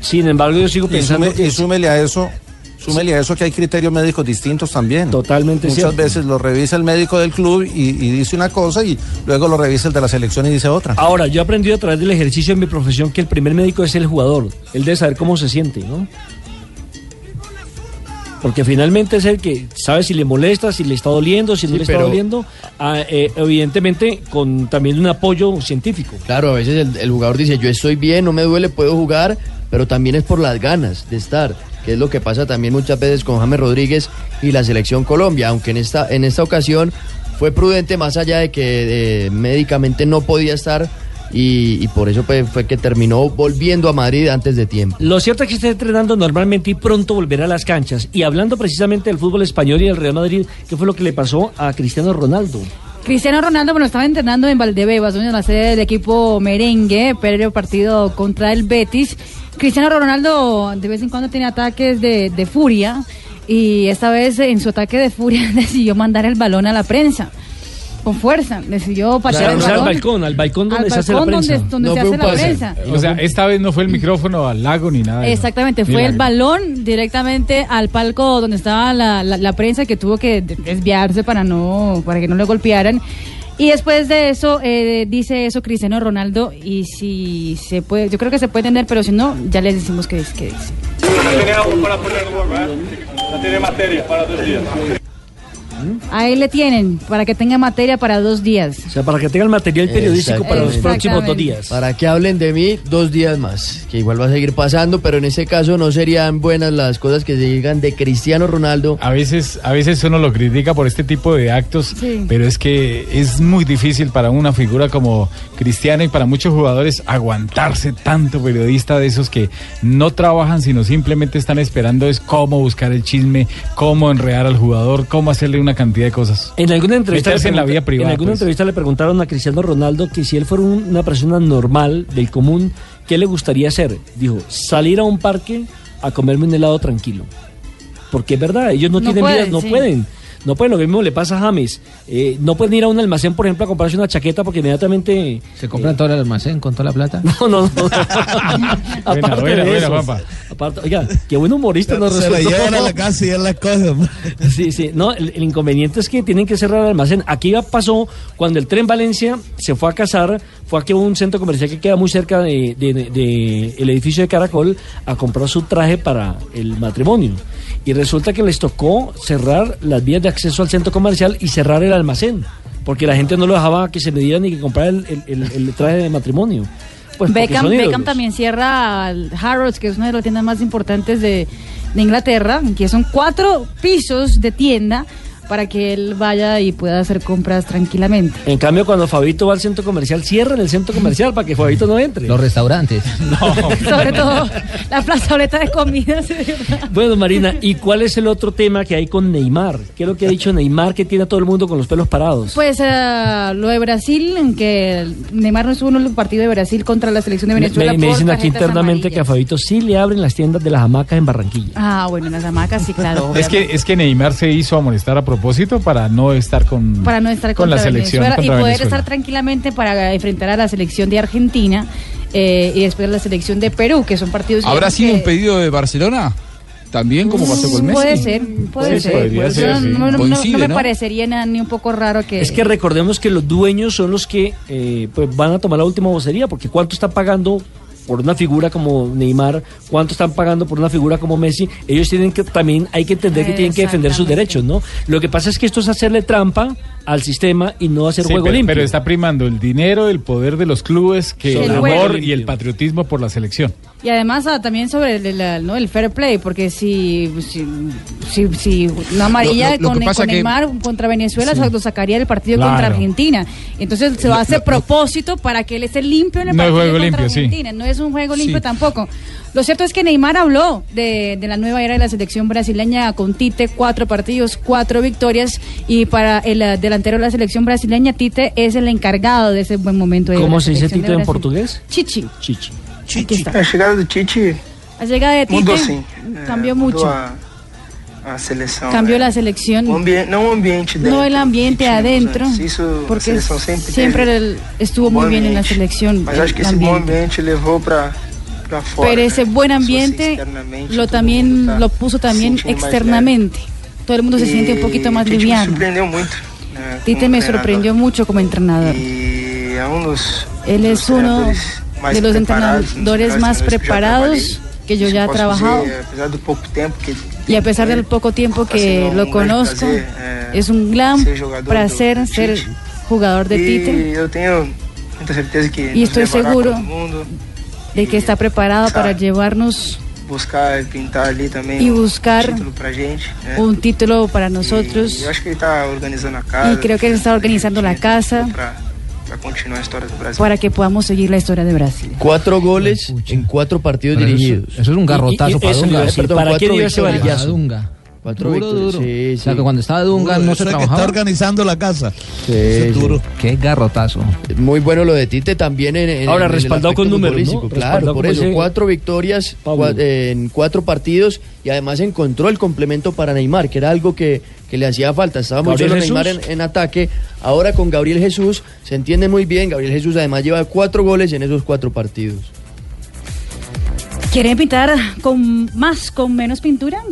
Sin embargo, yo sigo Y, pensando sume- que y súmele a eso, súmele a eso que hay criterios médicos distintos también. Totalmente Muchas cierto. veces lo revisa el médico del club y, y dice una cosa y luego lo revisa el de la selección y dice otra. Ahora, yo he aprendido a través del ejercicio en mi profesión que el primer médico es el jugador. Él debe saber cómo se siente, ¿no? Porque finalmente es el que sabe si le molesta, si le está doliendo, si no Sí, le está pero- doliendo. ah, eh, evidentemente, con también un apoyo científico. Claro, a veces el, el jugador dice, yo estoy bien, no me duele, puedo jugar, pero también es por las ganas de estar, que es lo que pasa también muchas veces con James Rodríguez y la selección Colombia, aunque en esta, en esta ocasión fue prudente más allá de que eh, médicamente no podía estar y, y por eso pues, fue que terminó volviendo a Madrid antes de tiempo. Lo cierto es que está entrenando normalmente y pronto volverá a las canchas. Y hablando precisamente del fútbol español y del Real Madrid, ¿qué fue lo que le pasó a Cristiano Ronaldo? Cristiano Ronaldo, bueno, estaba entrenando en Valdebebas, donde la sede del equipo merengue, previo partido contra el Betis. Cristiano Ronaldo de vez en cuando tiene ataques de, de furia y esta vez en su ataque de furia decidió mandar el balón a la prensa. Con fuerza, decidió patear el o sea, al balón. balcón, al balcón donde Al se hace la prensa. donde- donde No se fue hace un la pase. prensa. O sea, esta vez no fue el micrófono al lago ni nada. Exactamente, fue el balón directamente al palco donde estaba la, la- la prensa que tuvo que de- desviarse para no para que no le golpearan. Y después de eso eh, dice eso Cristiano Ronaldo y si se puede, yo creo que se puede entender, pero si no ya les decimos qué dice. qué dice. tiene agua para poner gol, ¿verdad? No tiene materia para dos días. Ahí le tienen para que tenga materia para dos días. O sea, para que tenga el material periodístico para los próximos dos días. Para que hablen de mí dos días más, que igual va a seguir pasando, pero en ese caso no serían buenas las cosas que se digan de Cristiano Ronaldo. A veces, a veces uno lo critica por este tipo de actos, Sí. pero es que es muy difícil para una figura como Cristiano y para muchos jugadores aguantarse tanto periodista de esos que no trabajan, sino simplemente están esperando es cómo buscar el chisme, cómo enredar al jugador, cómo hacerle una cantidad de cosas. En alguna entrevista, en la vida privada. en alguna pues. entrevista le preguntaron a Cristiano Ronaldo que si él fuera un- una persona normal, del común, ¿qué le gustaría hacer? Dijo, salir a un parque a comerme un helado tranquilo. Porque es verdad, ellos no, No tienen pueden, vida, no sí. pueden. No pueden, lo mismo le pasa a James. Eh, no pueden ir a un almacén, por ejemplo, a comprarse una chaqueta porque inmediatamente... ¿Se compran todo el almacén con toda la plata? No, no, no. aparte buena, de buena, eso. Juanpa. Aparte, oiga, qué buen humorista nos Se la resultó. llevan a la casa y él las coge. Sí, sí. No, el, el inconveniente es que tienen que cerrar el almacén. Aquí ya pasó cuando el tren Valencia se fue a cazar fue aquí a un centro comercial que queda muy cerca de, de- de el edificio de Caracol a comprar su traje para el matrimonio. Y resulta que les tocó cerrar las vías de acceso al centro comercial y cerrar el almacén, porque la gente no lo dejaba que se me dieran ni que comprara el, el- el- el traje de matrimonio. Pues Beckham, también cierra Harrods, que es una de las tiendas más importantes de, de Inglaterra, que son cuatro pisos de tienda para que él vaya y pueda hacer compras tranquilamente. En cambio, cuando Fabito va al centro comercial, cierran el centro comercial para que Fabito no entre. Los restaurantes. Sobre todo la plazoleta de comidas. Bueno, Marina, ¿y cuál es el otro tema que hay con Neymar? ¿Qué es lo que ha dicho Neymar que tiene a todo el mundo con los pelos parados? Pues eh, lo de Brasil, en que Neymar no estuvo en el partido de Brasil contra la selección de Me, Venezuela. me por dicen aquí internamente que a Fabito sí le abren las tiendas de las hamacas en Barranquilla. Ah, bueno, las hamacas, sí, claro. Es que, es que Neymar se hizo amonestar a propósito para no estar con, para no estar con la selección Venezuela y poder Venezuela. estar tranquilamente para enfrentar a la selección de Argentina eh, y después a la selección de Perú, que son partidos ¿Habrá que- sido un pedido de Barcelona? También como pasó con Messi. Puede ser, puede ser. no, sí. no- no- no Coincide, me ¿no? parecería nada, ni un poco raro que... Es que recordemos que los dueños son los que eh, pues van a tomar la última vocería, porque ¿cuánto están pagando por una figura como Neymar? ¿Cuánto están pagando por una figura como Messi? Ellos tienen que, también hay que entender que tienen que defender sus derechos, ¿no? Lo que pasa es que esto es hacerle trampa al sistema y no hacer Sí, juego pero, limpio. pero está primando el dinero, el poder de los clubes, que el amor limpio. y el patriotismo por la selección. Y además ah, también sobre el, el- ¿no? el fair play, porque si, si, si, si una amarilla Lo- lo- lo con, que pasa con que- Neymar contra Venezuela Sí. lo sacaría del partido Claro. contra Argentina. Entonces se lo hace a propósito para que él esté limpio en el No partido juego contra limpio, sí. Argentina. No es un juego limpio Sí. tampoco. Lo cierto es que Neymar habló de, de la nueva era de la selección brasileña con Tite, cuatro partidos, cuatro victorias. Y para el eh, delantero de la selección brasileña, Tite es el encargado de ese buen momento. de ¿Cómo la se dice Tito en portugués? Chichi. Chichi. Está. A chegada do Tite La llegada de Tite mudou sim. cambió É, mucho. mudou a, a seleção. Né? O não o ambiente dentro. No el ambiente adentro. Isso a porque seleção sempre, el- estuvo muy bom bien en la ambiente. selección. Mas acho que el esse bom ambiente. ambiente levou para para fora. Pero né? ese buen ambiente externamente, lo también tá lo puso también externamente. Todo el mundo se siente un poquito más Tite me liviano. surpreendeu muito. né, Tite me sorprendió mucho como entrenador. É um dos, Él es uno de los um dos entrenadores más preparados que yo ya he trabajado. Y a pesar del poco tiempo que lo conozco, es un gran ser jogador placer ser jugador de Tite. E Y estoy seguro de que está preparado para llevarnos buscar e pintar ali também um buscar título gente. né? un título para E nosotros. eu acho que ele está organizando a casa. Y creo que él está organizando la casa para continuar a história do Brasil. para que podamos seguir la historia de Brasil. Cuatro goles en cuatro partidos Pero dirigidos. eso es un garrotazo Y- y- para Dunga. decir, Perdón, ¿para cuatro qué dio ese victorias. varillazo? Para Dunga. Cuatro Duro, victorias, duro. sí, O sea, que cuando estaba Dunga Duro, no se es que trabajaba. está organizando la casa. Sí, es duro. Qué garrotazo. Muy bueno lo de Tite también en, en- Ahora, en respaldado con números, ¿no? Claro, Respaldado por eso, ese cuatro victorias cua- en cuatro partidos y además encontró el complemento para Neymar, que era algo que, que le hacía falta. Estaba muy Gabriel solo Neymar en ataque. Ahora con Gabriel Jesús se entiende muy bien. Gabriel Jesús además lleva cuatro goles en esos cuatro partidos. ¿Quieren pintar con más, con menos pintura?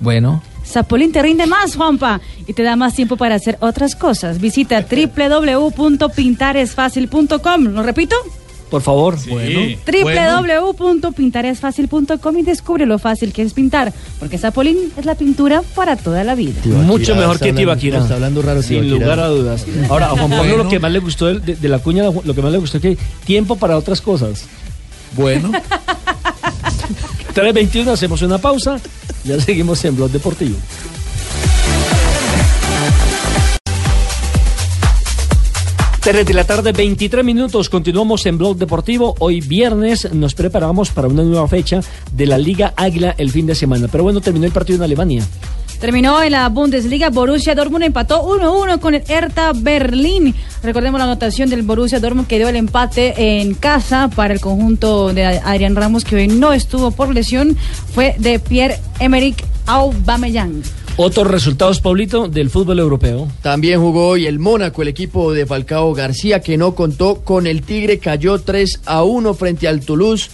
Bueno. Zapolín te rinde más, Juanpa, y te da más tiempo para hacer otras cosas. Visita www.pintaresfacil.com. ¿Lo repito? Por favor. Bueno. www.pintaresfacil.com y descubre lo fácil que es pintar, porque Zapolín es la pintura para toda la vida. Mucho mejor que Tibaquirá. está hablando raro Sin lugar a dudas. Ahora, a Juan Pablo Bueno. lo que más le gustó de, de- de la cuña, lo que más le gustó es que tiempo para otras cosas. Bueno, 3.21, hacemos una pausa. Ya seguimos en Blog Deportivo. Tres de la tarde, 23 minutos. Continuamos en Blog Deportivo. Hoy viernes nos preparamos para una nueva fecha de la Liga Águila el fin de semana. Pero bueno, terminó el partido en Alemania. Terminó en la Bundesliga, Borussia Dortmund empató 1-1 con el Hertha Berlín. Recordemos la anotación del Borussia Dortmund que dio el empate en casa para el conjunto de Adrián Ramos que hoy no estuvo por lesión, fue de Pierre-Emerick Aubameyang. Otros resultados, Paulito, del fútbol europeo. También jugó hoy el Mónaco, el equipo de Falcao García, que no contó con el Tigre, cayó 3 a 1 frente al Toulouse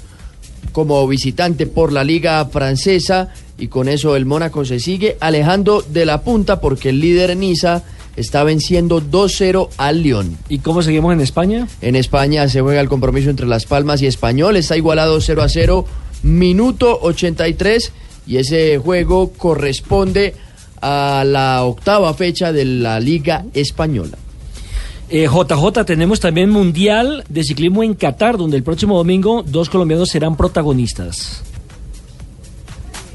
como visitante por la Liga Francesa. Y con eso el Mónaco se sigue alejando de la punta porque el líder Niza está venciendo 2-0 al Lyon. ¿Y cómo seguimos en España? En España se juega el compromiso entre Las Palmas y Español, está igualado 0 a 0, minuto 83 y ese juego corresponde a la octava fecha de la Liga Española. Eh, JJ, tenemos también Mundial de Ciclismo en Qatar, donde el próximo domingo dos colombianos serán protagonistas.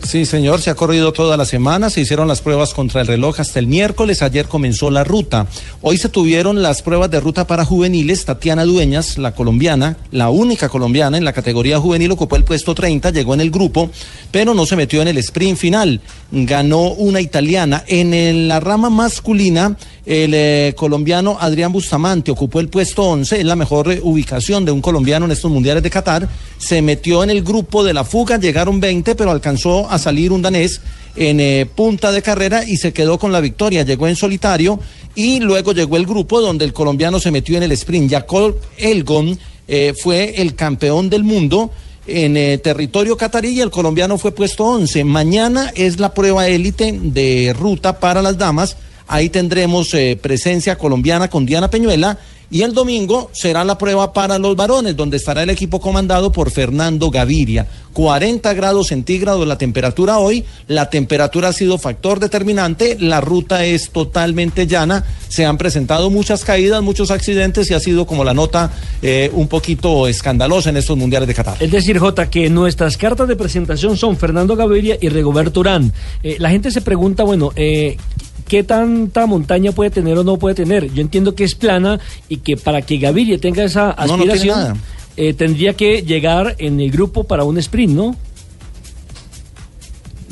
Sí, señor, se ha corrido toda la semana, se hicieron las pruebas contra el reloj hasta el miércoles, ayer comenzó la ruta. Hoy se tuvieron las pruebas de ruta para juveniles, Tatiana Dueñas, la colombiana, la única colombiana en la categoría juvenil, ocupó el puesto 30, llegó en el grupo, pero no se metió en el sprint final. Ganó una italiana. En la rama masculina, el eh, colombiano Adrián Bustamante ocupó el puesto 11, es la mejor eh, ubicación de un colombiano en estos mundiales de Qatar. Se metió en el grupo de la fuga, llegaron 20, pero alcanzó a salir un danés en eh, punta de carrera y se quedó con la victoria. Llegó en solitario y luego llegó el grupo donde el colombiano se metió en el sprint. Jacob Elgon eh, fue el campeón del mundo en eh, territorio catarí y el colombiano fue puesto 11. Mañana es la prueba élite de ruta para las damas. Ahí tendremos presencia colombiana con Diana Peñuela. Y el domingo será la prueba para los varones, donde estará el equipo comandado por Fernando Gaviria. 40 grados centígrados la temperatura hoy. La temperatura ha sido factor determinante. La ruta es totalmente llana. Se han presentado muchas caídas, muchos accidentes y ha sido como la nota eh, un poquito escandalosa en estos mundiales de Qatar. Es decir, J, que nuestras cartas de presentación son Fernando Gaviria y Rigoberto Urán. Eh, la gente se pregunta, bueno, eh, ¿qué tanta montaña puede tener o no puede tener? Yo entiendo que es plana y que para que Gaviria tenga esa No, no tiene aspiración, eh, tendría que llegar en el grupo para un sprint, ¿no?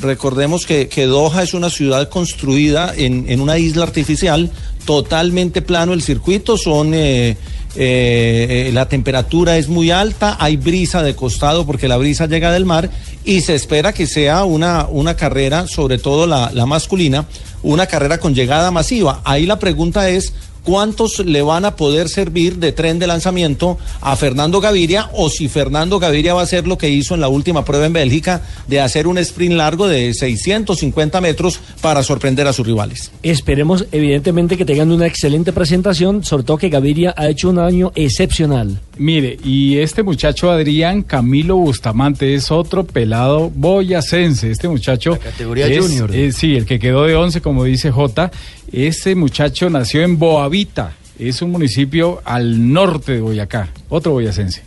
Recordemos que, que Doha es una ciudad construida en, en una isla artificial, totalmente plano el circuito, son eh, eh, eh, la temperatura es muy alta, hay brisa de costado porque la brisa llega del mar y se espera que sea una, una carrera, sobre todo la, la masculina, una carrera con llegada masiva. Ahí la pregunta es cuántos le van a poder servir de tren de lanzamiento a Fernando Gaviria o si Fernando Gaviria va a hacer lo que hizo en la última prueba en Bélgica de hacer un sprint largo de 650 metros para sorprender a sus rivales. Esperemos, evidentemente, que tengan una excelente presentación, sobre todo que Gaviria ha hecho un año excepcional. Mire, y este muchacho Adrián Camilo Bustamante es otro pelado boyacense. Este muchacho. categoría es- junior. es- sí, el que quedó de 11, como dice J. Este muchacho nació en Boavita. Es un municipio al norte de Boyacá. Otro boyacense.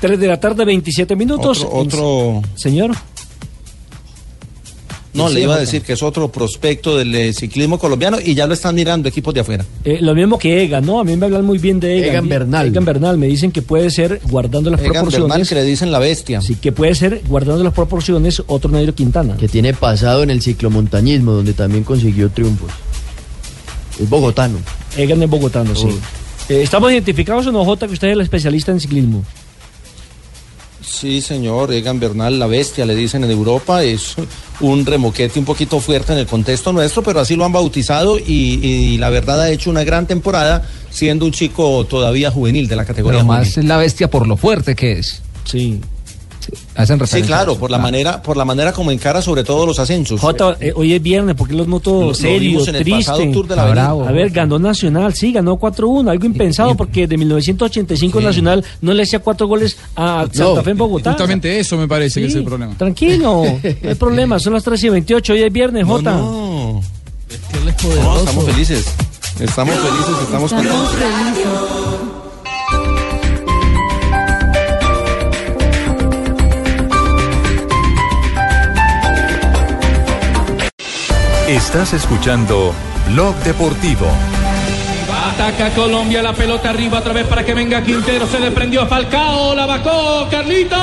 3 de la tarde, 27 minutos. Otro- otro- Señor. No, le iba a decir que es otro prospecto del eh, ciclismo colombiano y ya lo están mirando equipos de afuera. Eh, lo mismo que Egan, ¿no? A mí me hablan muy bien de Egan. Egan Bernal. Egan Bernal, me dicen que puede ser, guardando las Egan proporciones. Bernal, que le dicen la bestia. Sí, que puede ser, guardando las proporciones, otro Nairo Quintana. Que tiene pasado en el ciclomontañismo, donde también consiguió triunfos. Es bogotano. Egan es bogotano, sí. Eh, ¿Estamos identificados o no, Jota, que usted es el especialista en ciclismo? Sí, señor, Egan Bernal, la bestia, le dicen en Europa, es un remoquete un poquito fuerte en el contexto nuestro, pero así lo han bautizado y, y la verdad ha hecho una gran temporada siendo un chico todavía juvenil de la categoría Pero juvenil. más es la bestia por lo fuerte que es. Sí. Hacen Sí, referencia a claro, por la Ah. manera, por la manera como encara sobre todo los ascensos. Jota, eh, hoy es viernes, porque los noto Lo- lo serio, vimos en el triste. pasado Tour de la Avenida. Bravo, a ver, ganó Nacional, sí, ganó 4-1, algo impensado, porque de 1985 Nacional no le hacía cuatro goles a Santa Fe en Bogotá. Justamente eso me parece que es Sí, el problema. Tranquilo, no hay problema, son las 3 y 28, hoy es viernes, Jota. No, No, estamos felices. Estamos felices, estamos contentos. Estás escuchando Blog Deportivo. Ataca Colombia, la pelota arriba otra vez para que venga Quintero. Se desprendió Falcao, la bajó Carlito.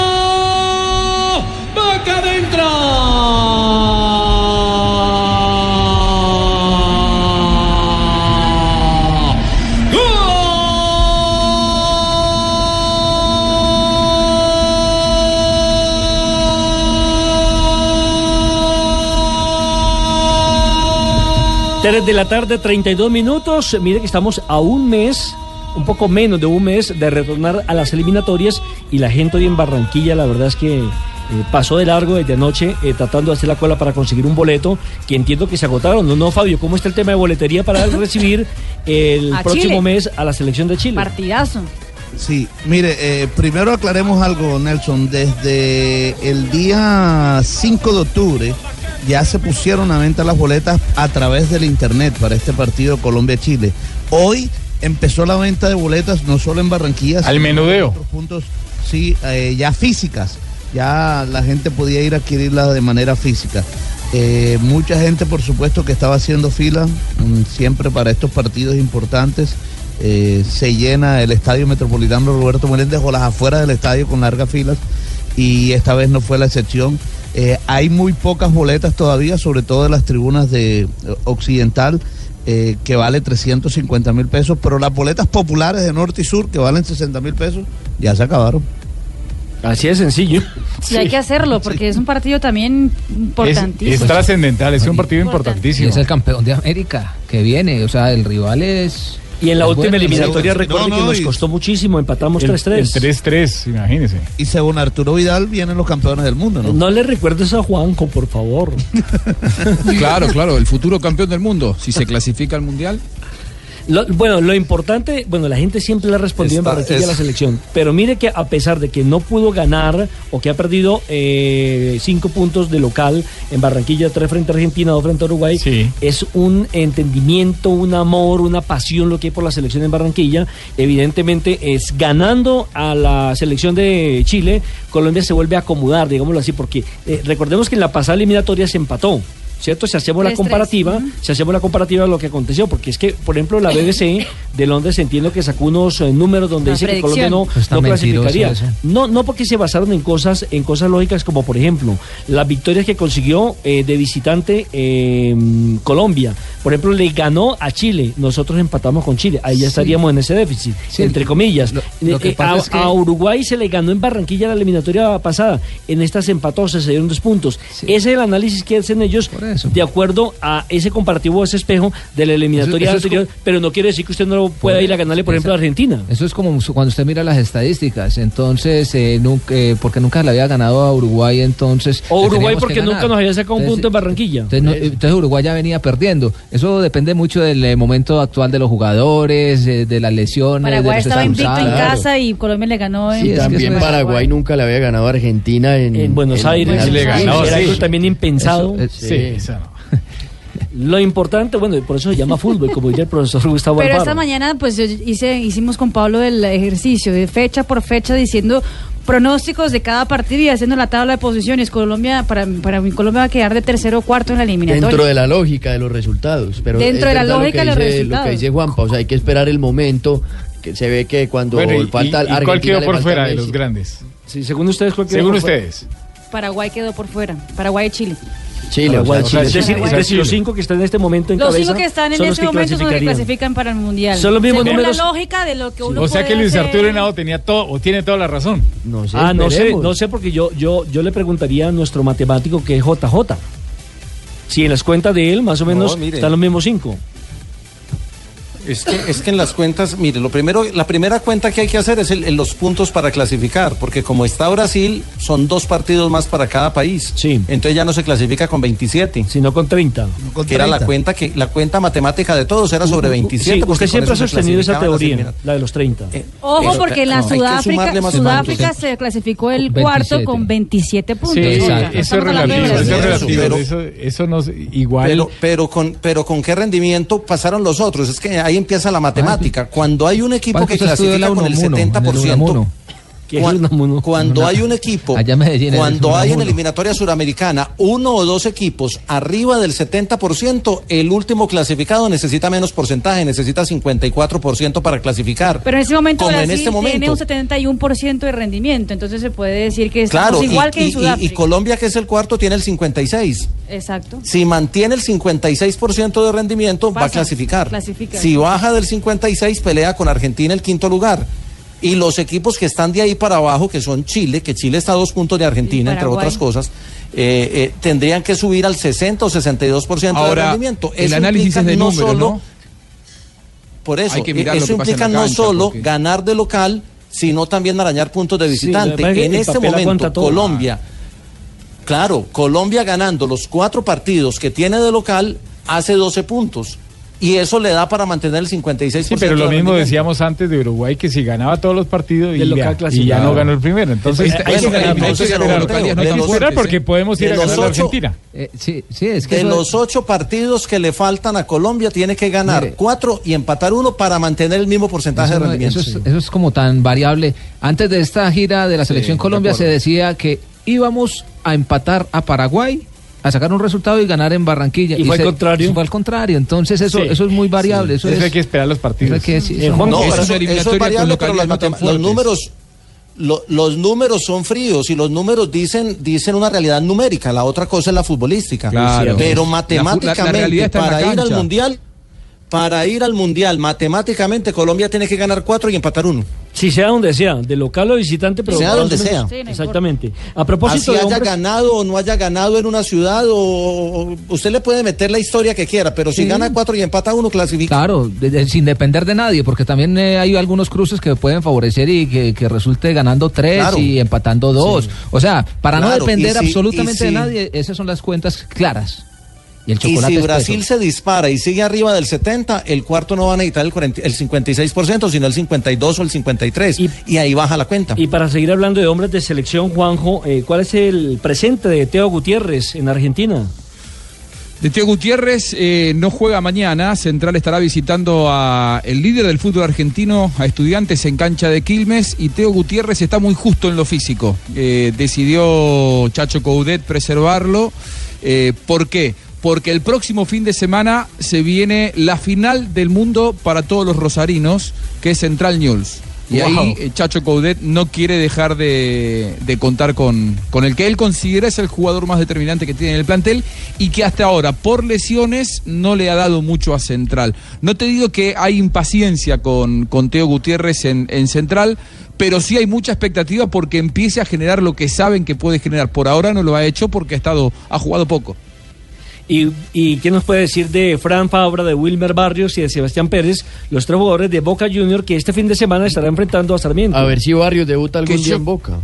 ¡Boca adentro! Tres de la tarde, 32 minutos. Mire que estamos a un mes, un poco menos de un mes de retornar a las eliminatorias y la gente hoy en Barranquilla, la verdad es que eh, pasó de largo desde anoche eh, tratando de hacer la cola para conseguir un boleto que entiendo que se agotaron. No, no, Fabio, ¿cómo está el tema de boletería para recibir el A próximo Chile. mes a la selección de Chile? Partidazo. Sí, mire, eh, primero aclaremos algo, Nelson. Desde el día 5 de octubre ya se pusieron a venta las boletas a través del internet para este partido Colombia-Chile. Hoy empezó la venta de boletas no solo en Barranquilla, Al sino en menudeo. otros puntos, sí, eh, ya físicas. Ya la gente podía ir a adquirirlas de manera física. Eh, mucha gente, por supuesto, que estaba haciendo fila mm, siempre para estos partidos importantes. Eh, se llena el estadio metropolitano Roberto Meléndez o las afueras del estadio con largas filas y esta vez no fue la excepción. Eh, hay muy pocas boletas todavía, sobre todo en las tribunas de eh, Occidental, eh, que vale 350 mil pesos, pero las boletas populares de norte y sur, que valen 60 mil pesos, ya se acabaron. Así de sencillo. Sí, hay que hacerlo porque es un partido también Es, importantísimo. es trascendental, es un partido Y importantísimo. es el campeón de América que viene, o sea, el rival es. Y en la es última bueno. eliminatoria, no, que no, nos costó muchísimo, empatamos El- 3-3. el 3-3, imagínese. Y según Arturo Vidal, vienen los campeones del mundo, ¿no? No le recuerdes a Juanco, por favor. Claro, claro, el futuro campeón del mundo. Si se clasifica al mundial. Lo- bueno, lo importante, bueno, la gente siempre le ha respondido Está- en Barranquilla es- a la selección, pero mire que a pesar de que no pudo ganar o que ha perdido eh, cinco puntos de local en Barranquilla, tres frente a Argentina, dos frente a Uruguay, es un entendimiento, un amor, una pasión lo que hay por la selección en Barranquilla. Evidentemente es ganando a la selección de Chile, Colombia se vuelve a acomodar, digámoslo así, porque eh, recordemos que en la pasada eliminatoria se empató. ¿Cierto? Si hacemos la 3-3, comparativa, si hacemos la comparativa de lo que aconteció, porque es que, por ejemplo, la BBC de Londres entiendo que sacó unos eh, números donde dice que. Colombia no, Pues no clasificaría. eso. No, no porque se basaron en cosas, en cosas lógicas como por ejemplo las victorias que consiguió eh, de visitante eh, Colombia. Por ejemplo, le ganó a Chile, nosotros empatamos con Chile, ahí ya Sí. estaríamos en ese déficit, Sí, entre comillas. lo- lo que Eh, pasa a, es que- a Uruguay se le ganó en Barranquilla la eliminatoria pasada, en esta se empató, se dieron dos puntos. Ese es el análisis que hacen ellos de acuerdo a ese comparativo, ese espejo de la eliminatoria Eso- eso es anterior, pero no quiere decir que usted no pueda ir a ganarle, por ejemplo, a Argentina. Eso es como cuando usted mira las estadísticas. Entonces, eh, nunca, eh, porque nunca le había ganado a Uruguay, entonces. O le Uruguay porque nunca nos había sacado un punto en Barranquilla. Entonces, no- entonces Uruguay ya venía perdiendo. Eso depende mucho del eh, momento actual de los jugadores, eh, de las lesiones. Paraguay de los estaba invicto en casa y Colombia le ganó en Y también Paraguay nunca le había ganado a Argentina en, En Buenos Aires, en- le ganó, era sí. algo también impensado. Eso, eh, sí. eso no. Lo importante, bueno, y por eso se llama fútbol, como diría el profesor Gustavo Pero Alfaro. esta mañana pues yo hice, hicimos con Pablo el ejercicio de fecha por fecha diciendo pronósticos de cada partido y haciendo la tabla de posiciones. Colombia, para, para mí Colombia va a quedar de tercero o cuarto en la eliminatoria. Dentro de la lógica de los resultados. Pero Dentro de la lógica que de los dice- Lo resultados. que dice Juanpa, o sea, hay que esperar el momento que se ve que cuando Bueno, y, falta y- y Argentina cuál quedó por fuera de los grandes? Sí, según ustedes, ¿cuál quedó Según por fuera? ustedes. Paraguay quedó por fuera. Paraguay y Chile. Chile, Paraguay, o sea, Chile. Es decir, Paraguay, es decir, los cinco que están en este momento en Los cabeza cinco que están en son los este que momento son los que clasifican para el mundial. Son los mismos Según números. la lógica de lo que uno O sea que Luis hacer. Arturo Henao tenía todo, o tiene toda la razón. No sé, Ah, no sé, no sé, porque yo, yo, yo le preguntaría a nuestro matemático que es JJ. Si en las cuentas de él, más o menos, No, están los mismos cinco. Es que, es que en las cuentas, mire, lo primero, la primera cuenta que hay que hacer es el- el- los puntos para clasificar, porque como está Brasil, son dos partidos más para cada país. Sí. Entonces ya no se clasifica con 27. Sino con 30. que era la cuenta que la cuenta matemática de todos era sobre 27. Sí, porque usted con siempre ha sostenido esa teoría, la de los 30. Ojo, Pero, porque en la no, hay Sudáfrica, Sudáfrica se clasificó el Con cuarto 27. con 27 puntos. Sí, O sea, eso es relativo, eso es relativo. Pero- Eso, eso no es igual. Pero, pero, con, pero con qué rendimiento pasaron los otros. Es que ahí empieza la matemática. Cuando hay un equipo ¿Cuál que clasifica la con el 70%, Unamuno. ¿Qué es cuando hay un equipo, cuando hay en eliminatoria suramericana uno o dos equipos arriba del 70%, el último clasificado necesita menos porcentaje, necesita 54% para clasificar. Pero en ese momento Como en Brasil este momento. tiene un 71% de rendimiento, entonces se puede decir que estamos Claro, y, igual que en y- y- Sudáfrica. y Colombia, que es el cuarto, tiene el 56. Exacto. Si mantiene el 56% de rendimiento, va a clasificar. clasifica. Si baja del 56, pelea con Argentina el quinto lugar. Y los equipos que están de ahí para abajo, que son Chile, que Chile está a dos puntos de Argentina, entre otras cosas, eh, eh, tendrían que subir al 60 o 62% de Ahora, rendimiento. el Eso análisis es de no números, solo- ¿no? Por eso, Hay que mirar eh, eso que implica no solo porque- ganar de local, sino también arañar puntos de visitante. en este momento. Colombia, Claro, Colombia ganando los cuatro partidos que tiene de local hace 12 puntos. Y eso le da para mantener el 56%. Sí, pero lo de mismo decíamos antes de Uruguay, que si ganaba todos los partidos y, ya, y ya no ganó el primero. Entonces, hay que ganar, porque podemos ir a los ganar la ocho- Argentina. Eh, sí, sí, es que de los ocho partidos que le faltan a Colombia, tiene que ganar Mire. cuatro y empatar uno para mantener el mismo porcentaje de no- rendimiento. eso es, eso es como tan variable. Antes de esta gira de la selección Colombia se decía que íbamos a empatar a Paraguay, a sacar un resultado y ganar en Barranquilla. Y fue al contrario. Fue al contrario. Entonces eso, Sí, eso es muy variable. Eso, Eso es, hay que esperar los partidos. eso hay que decir- Eh, eso no- eso, es variable, pero las no los números, lo- los números son fríos y los números dicen, dicen una realidad numérica. La otra cosa es la futbolística. Claro. Pero la- la matemáticamente, la para ir al mundial, para ir al mundial, matemáticamente Colombia tiene que ganar cuatro y empatar uno. Si sea donde sea, de local o visitante, pero Sea donde sea. Sí, no Exactamente. A Así propósito de haya hombres, ganado o no haya ganado en una ciudad, o, o- usted le puede meter la historia que quiera, pero si Sí. gana cuatro y empata uno, clasifica. Claro, de- de- sin depender de nadie, porque también eh, hay algunos cruces que pueden favorecer y que, que resulte ganando tres Claro. y empatando dos. Sí. O sea, para no depender si- absolutamente de nadie, esas son las cuentas claras. Y el Y si Brasil peso. se dispara y sigue arriba del 70, el cuarto no va a necesitar el, 40 el 56%, sino el 52 o el 53. Y, ahí baja la cuenta. y para seguir hablando de hombres de selección, Juanjo, eh, ¿cuál es el presente de Teo Gutiérrez en Argentina? De Teo Gutiérrez eh, no juega mañana. Central estará visitando a el líder del fútbol argentino, a estudiantes en cancha de Quilmes. Y Teo Gutiérrez está muy justo en lo físico. Eh, decidió Chacho Coudet preservarlo. Eh, ¿Por qué? Porque el próximo fin de semana se viene la final del mundo para todos los rosarinos, que es Central News. Y Wow. ahí eh, Chacho Coudet no quiere dejar de, de contar con, con el que él considera es el jugador más determinante que tiene en el plantel y que hasta ahora, por lesiones, no le ha dado mucho a Central. No te digo que hay impaciencia con, con Teo Gutiérrez en, en Central, pero sí hay mucha expectativa porque empiece a generar lo que saben que puede generar. Por ahora no lo ha hecho porque ha, estado, ha jugado poco. ¿Y, ¿Y qué nos puede decir de Fran Fabra, de Wilmer Barrios y de Sebastián Pérez, los tres jugadores de Boca Junior que este fin de semana estará enfrentando a Sarmiento? A ver si Barrios debuta algún día yo- en Boca.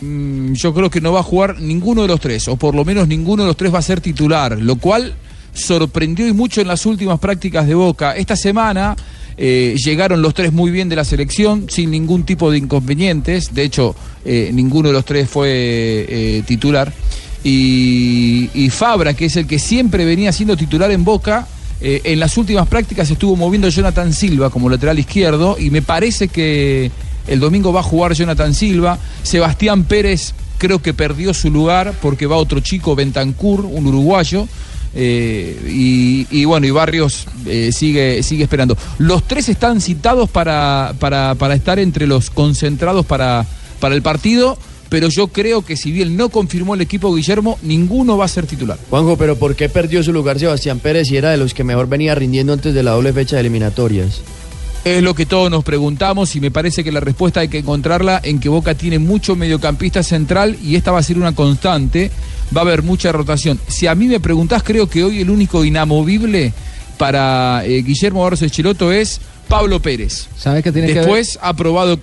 Mm, yo creo que no va a jugar ninguno de los tres, o por lo menos ninguno de los tres va a ser titular, lo cual sorprendió y mucho en las últimas prácticas de Boca. Esta semana eh, llegaron los tres muy bien de la selección, sin ningún tipo de inconvenientes, de hecho eh, ninguno de los tres fue eh, titular. Y, y Fabra, que es el que siempre venía siendo titular en Boca, eh, en las últimas prácticas estuvo moviendo Jonathan Silva como lateral izquierdo y me parece que el domingo va a jugar Jonathan Silva. Sebastián Pérez creo que perdió su lugar porque va otro chico, Bentancur, un uruguayo. eh, y, bueno, y Barrios eh, sigue, sigue esperando. Los tres están citados para, para, para estar entre los concentrados para, para el partido, pero yo creo que si bien no confirmó el equipo Guillermo, ninguno va a ser titular. Juanjo, pero ¿por qué perdió su lugar Sebastián Pérez si era de los que mejor venía rindiendo antes de la doble fecha de eliminatorias? Es lo que todos nos preguntamos y me parece que la respuesta hay que encontrarla en que Boca tiene mucho mediocampista central y esta va a ser una constante, va a haber mucha rotación. Si a mí me preguntás, creo que hoy el único inamovible para eh, Guillermo Barros Echeloto es Pablo Pérez. ¿Sabe qué tiene que ver? Después ha probado...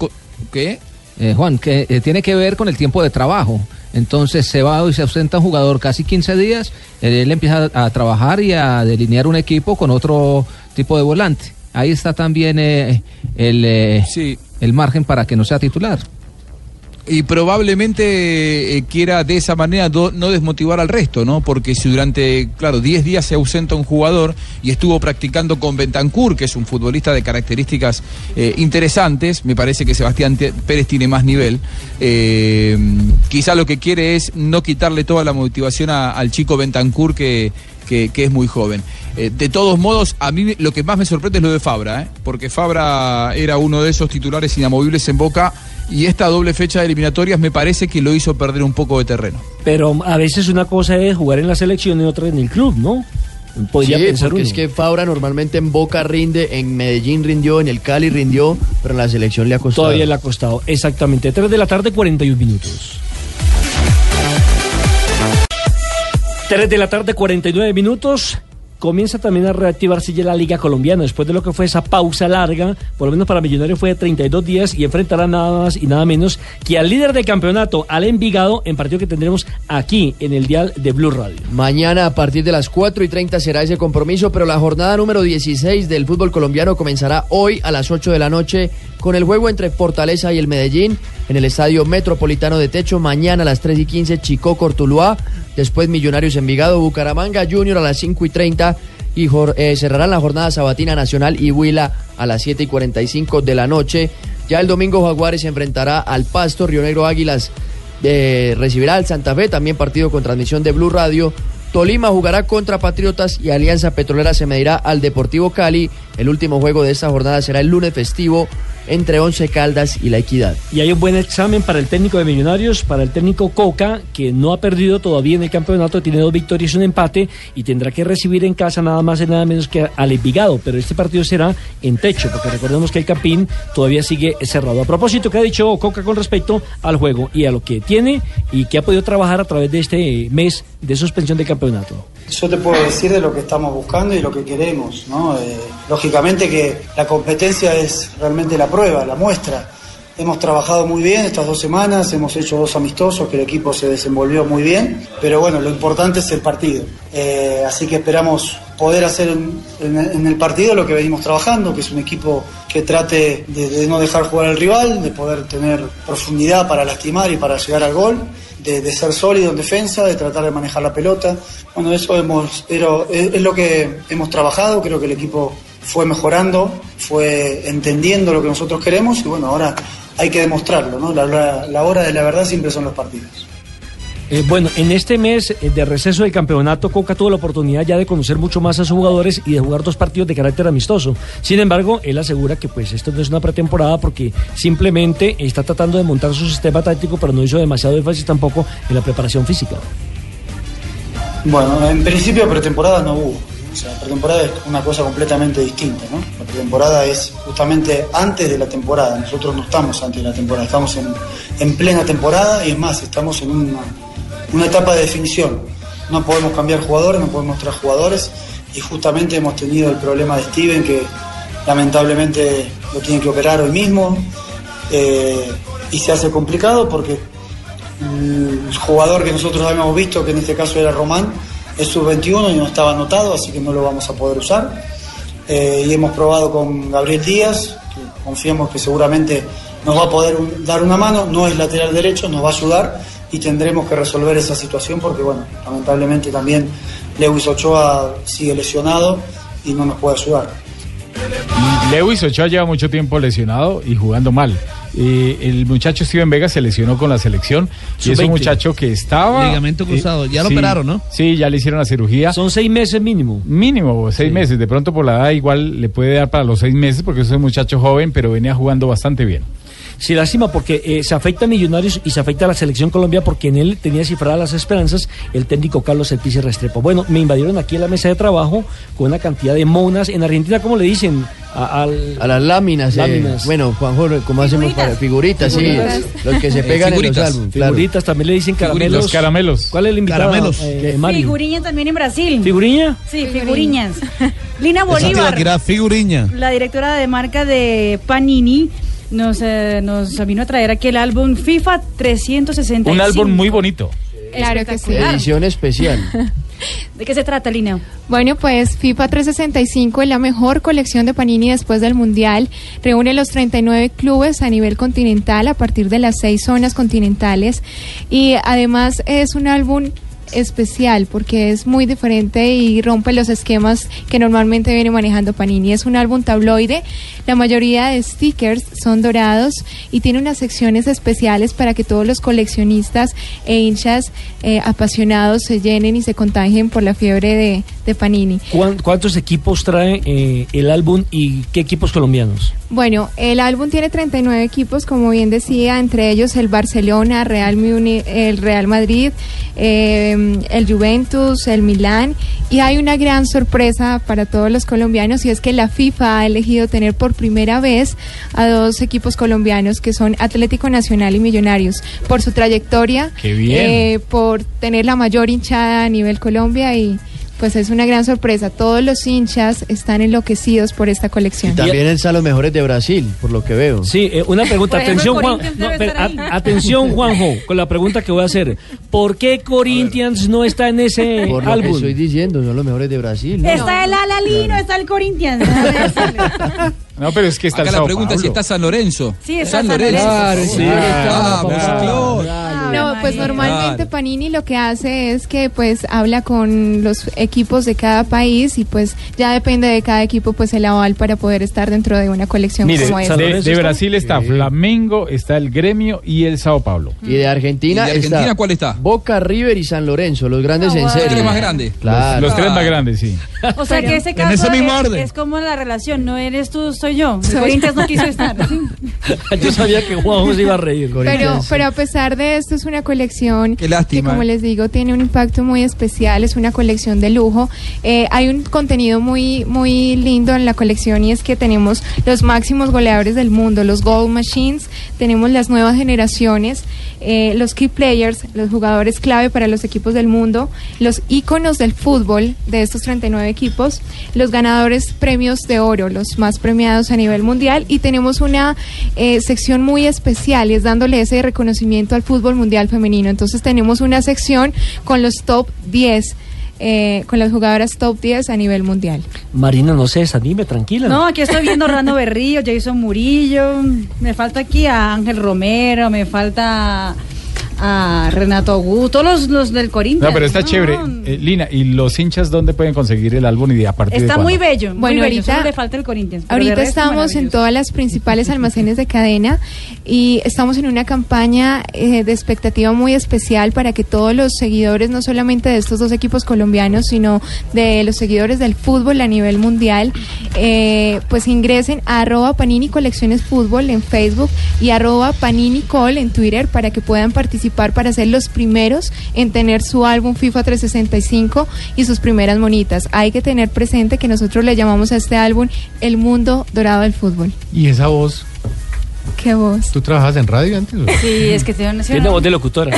¿Qué? Eh, Juan, que eh, tiene que ver con el tiempo de trabajo. Entonces se va y se ausenta un jugador casi 15 días, eh, él empieza a, a trabajar y a delinear un equipo con otro tipo de volante. Ahí está también eh, el, eh, el margen para que no sea titular. Y probablemente eh, quiera de esa manera no desmotivar al resto, ¿no? Porque si durante, claro, 10 días se ausenta un jugador y estuvo practicando con Bentancur, que es un futbolista de características eh, interesantes, me parece que Sebastián Pérez tiene más nivel. eh, quizá lo que quiere es no quitarle toda la motivación al chico Bentancur que, que, es muy joven. De todos modos, a mí lo que más me sorprende es lo de Fabra, ¿eh? porque Fabra era uno de esos titulares inamovibles en Boca y esta doble fecha de eliminatorias me parece que lo hizo perder un poco de terreno. Pero a veces una cosa es jugar en la selección y otra en el club, ¿no? Podría sí, pensar porque uno. es que Fabra normalmente en Boca rinde, en Medellín rindió, en el Cali rindió, pero en la selección le ha costado. Todavía le ha costado, exactamente. 3 de la tarde, 41 minutos. 3 de la tarde, 49 minutos. Comienza también a reactivarse ya la Liga Colombiana, después de lo que fue esa pausa larga, por lo menos para Millonarios fue de 32 días y enfrentará nada más y nada menos que al líder del campeonato, al Envigado, en partido que tendremos aquí en el dial de Blue Radio. Mañana a partir de las 4 y 30 será ese compromiso, pero la jornada número 16 del fútbol colombiano comenzará hoy a las 8 de la noche con el juego entre Fortaleza y el Medellín en el Estadio Metropolitano de Techo. Mañana a las 3 y 15 Chico Cortuluá, después Millonarios Envigado, Bucaramanga Junior a las 5 y 30 y eh, cerrarán la jornada sabatina nacional y Huila a las 7 y 45 de la noche. Ya el domingo Jaguares se enfrentará al Pasto, Río Negro Águilas eh, recibirá al Santa Fe, también partido con transmisión de Blue Radio. Tolima jugará contra Patriotas y Alianza Petrolera se medirá al Deportivo Cali. El último juego de esta jornada será el lunes festivo entre Once Caldas y La Equidad. Y hay un buen examen para el técnico de Millonarios, para el técnico Coca, que no ha perdido todavía en el campeonato, tiene dos victorias y un empate y tendrá que recibir en casa nada más y nada menos que al Envigado. Pero este partido será en techo, porque recordemos que el Campín todavía sigue cerrado. A propósito, ¿qué ha dicho Coca con respecto al juego y a lo que tiene y que ha podido trabajar a través de este mes de suspensión del campeonato? Yo te puedo decir de lo que estamos buscando y lo que queremos, ¿no? Eh, lógicamente que la competencia es realmente la prueba, la muestra. Hemos trabajado muy bien estas dos semanas, hemos hecho dos amistosos, que el equipo se desenvolvió muy bien, pero bueno, lo importante es el partido. Eh, así que esperamos poder hacer en, en- en el partido lo que venimos trabajando, que es un equipo que trate de, de no dejar jugar al rival, de poder tener profundidad para lastimar y para llegar al gol, de, ser sólido en defensa, de tratar de manejar la pelota. Bueno, eso hemos, pero es, lo que hemos trabajado, creo que el equipo fue mejorando, fue entendiendo lo que nosotros queremos y bueno, ahora hay que demostrarlo, ¿no? La hora de la verdad siempre son los partidos. Eh, bueno, en este mes de receso del campeonato, Coca tuvo la oportunidad ya de conocer mucho más a sus jugadores y de jugar dos partidos de carácter amistoso. Sin embargo, él asegura que pues esto no es una pretemporada porque simplemente está tratando de montar su sistema táctico, pero no hizo demasiado énfasis tampoco en la preparación física. Bueno, en principio pretemporada no hubo. O sea, pretemporada es una cosa completamente distinta, ¿no? La pretemporada es justamente antes de la temporada. Nosotros no estamos antes de la temporada, estamos en, en plena temporada y es más, estamos en una, una etapa de definición. No podemos cambiar jugadores, no podemos traer jugadores y justamente hemos tenido el problema de Steven que lamentablemente lo tienen que operar hoy mismo eh, y se hace complicado porque el jugador que nosotros habíamos visto, que en este caso era Román, es sub-21 y no estaba anotado, así que no lo vamos a poder usar. Eh, y hemos probado con Gabriel Díaz, que confiamos que seguramente nos va a poder dar una mano, no es lateral derecho, nos va a ayudar y tendremos que resolver esa situación porque, bueno, lamentablemente también Lewis Ochoa sigue lesionado y no nos puede ayudar. Lewis Ochoa lleva mucho tiempo lesionado y jugando mal. Eh, el muchacho Steven Vega se lesionó con la selección y es un Sub-20. muchacho que estaba... eh, Ligamento cruzado. Ya lo sí, operaron, ¿no? Sí, ya le hicieron la cirugía. Son seis meses mínimo. Mínimo, seis meses. De pronto por la edad igual le puede dar para los seis meses porque es un muchacho joven, pero venía jugando bastante bien. Sí, lástima porque eh, se afecta a Millonarios y se afecta a la selección Colombia porque en él tenía cifradas las esperanzas el técnico Carlos Elpice Restrepo. Bueno, me invadieron aquí en la mesa de trabajo con una cantidad de monas. En Argentina, ¿cómo le dicen? A, al- A las láminas, eh, Láminas. bueno, Juanjo, ¿cómo hacemos para figuritas? Figuritas. Sí, los que se Eh, pegan en los figuritas. álbumes. claro. Figuritas, también le dicen caramelos. Los caramelos. ¿Cuál es el invitado? Caramelos. Eh. Figuriña también en Brasil. ¿Figuriña? Sí, figuriñas. Lina Bolívar, tirar figuriña. la directora de marca de Panini, nos, eh, nos vino a traer aquí el álbum FIFA 365. Un álbum muy bonito. Claro que sí. Edición especial. ¿De qué se trata, Lina? Bueno, pues FIFA 365 es la mejor colección de Panini después del Mundial. Reúne los 39 clubes a nivel continental a partir de las seis zonas continentales. Y además es un álbum especial porque es muy diferente y rompe los esquemas que normalmente viene manejando Panini. Es un álbum tabloide, la mayoría de stickers son dorados y tiene unas secciones especiales para que todos los coleccionistas e hinchas eh, apasionados se llenen y se contagien por la fiebre de, de Panini. ¿Cuán- ¿Cuántos equipos trae eh, el álbum y qué equipos colombianos? Bueno, el álbum tiene 39 equipos, como bien decía, entre ellos el Barcelona, Real Muni- el Real Madrid, eh, el Juventus, el Milán, y hay una gran sorpresa para todos los colombianos y es que la FIFA ha elegido tener por primera vez a dos equipos colombianos que son Atlético Nacional y Millonarios por su trayectoria, Qué bien. eh, por tener la mayor hinchada a nivel Colombia y pues es una gran sorpresa. Todos los hinchas están enloquecidos por esta colección. Y también están los mejores de Brasil, por lo que veo. Sí, eh, una pregunta. Atención, Juan. No, pero, a- atención, Juanjo, con la pregunta que voy a hacer. ¿Por qué Corinthians no está en ese Por lo que álbum? estoy diciendo, son los mejores de Brasil. ¿no? Está el Alalino, está el Corinthians. No, pero es que está Acá el la Sao pregunta si está San Lorenzo. Sí, está San San Lorenzo. Lorenzo. Claro, Sí, Ah, pues, Claro. No, pues normalmente Claro. Panini lo que hace es que pues habla con los equipos de cada país y pues ya depende de cada equipo pues el aval para poder estar dentro de una colección Mire, como esta. de, de Brasil está Flamengo, está el Gremio y el Sao Paulo. Y de Argentina, ¿Y de Argentina está cuál está? Boca, River y San Lorenzo, los grandes en serie. Los tres más grandes. Claro. Los, los tres más grandes, sí. O sea que ese En caso ese mismo es, orden. es como la relación, no eres tú, soy yo. Corinthians no quiso estar. Yo sabía que Juanjo se iba a reír. Pero, pero a pesar de esto es una colección Qué que como les digo tiene un impacto muy especial, es una colección de lujo. Eh, hay un contenido muy muy lindo en la colección y es que tenemos los máximos goleadores del mundo, los Gold Machines, tenemos las nuevas generaciones, eh, los key players, los jugadores clave para los equipos del mundo, los íconos del fútbol de estos 39 equipos, los ganadores premios de oro, los más premiados a nivel mundial y tenemos una eh, sección muy especial y es dándole ese reconocimiento al fútbol mundial femenino. Entonces tenemos una sección con los top 10. eh, con las jugadoras top 10 a nivel mundial. Marina, no se desanime, tranquila. No, aquí estoy viendo a Orlando Berrillo, Jason Murillo. Me falta aquí a Ángel Romero, me falta a Renato Augusto, todos los, los del Corinthians. No, pero está No, chévere. Eh, Lina, ¿y los hinchas dónde pueden conseguir el álbum y de a partir de Está muy cuándo? bello, muy Bueno, bello, ahorita- solo le falta el Corinthians. de Ahorita estamos en todas las principales almacenes de cadena y estamos en una campaña eh, de expectativa muy especial para que todos los seguidores, no solamente de estos dos equipos colombianos, sino de los seguidores del fútbol a nivel mundial, eh, pues ingresen a arroba Panini Colecciones Fútbol en Facebook y arroba Panini Col en Twitter para que puedan participar para ser los primeros en tener su álbum FIFA 365 y sus primeras monitas. Hay que tener presente que nosotros le llamamos a este álbum El Mundo Dorado del Fútbol. ¿Y esa voz? ¿Qué voz? ¿Tú trabajas en radio antes? o? Sí, es que te a Tiene voz de locutora.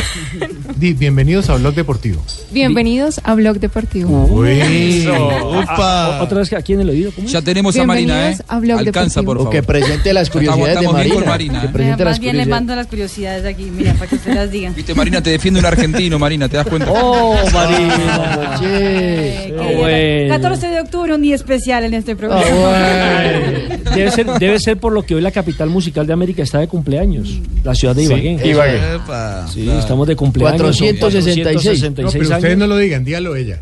Di, bienvenidos a Blog Deportivo. Bienvenidos a Blog Deportivo. Uy, Eso. upa. Ah, Otra vez que aquí en el oído. ¿cómo es? Ya tenemos a Marina, ¿eh? Bienvenidos a Blog Alcanza, Deportivo. por O favor. que presente las curiosidades de estamos bien Marina. con Marina, Que ¿eh? presente las Más bien le curiosidades. mando las curiosidades aquí, mira, para que usted las diga. Viste, Marina, te defiende un argentino, Marina, ¿te das cuenta? Oh, Marina. Che. Ah, bueno. 14 de octubre, un día especial en este Ah, programa. Debe ser, debe ser por lo que hoy la capital musical de América está de cumpleaños. La ciudad de Ibagué. Sí, estamos de cumpleaños. 466. No, pero años. ustedes no lo digan, dígalo ella.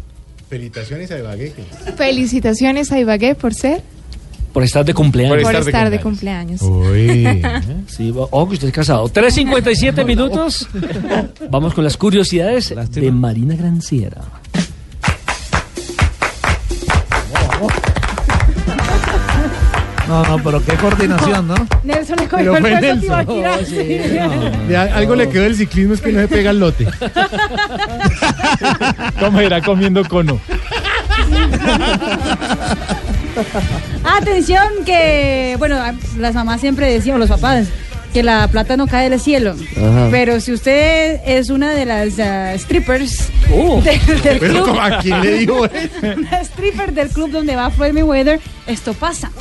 Felicitaciones a Ibagué. Felicitaciones a Ibagué por ser, Por estar de cumpleaños. Por por estar de cumpleaños. Uy. Sí, ojo que usted es casado. 3.57 minutos. Vamos con las curiosidades de Marina Granciera. No, no, pero qué coordinación, ¿no? Nelson le Pero cogió el fue Nelson. Tibaquirá. De algo le quedó del ciclismo es que no se pega el lote. ¿Cómo era comiendo cono? Atención que, bueno, las mamás siempre decían, o los papás, que la plata no cae del cielo. Ajá. Pero si usted es una de las ah, strippers Oh. del, del Pero club. ¿a quién le eso? una stripper del club donde va Floyd Mayweather, esto pasa.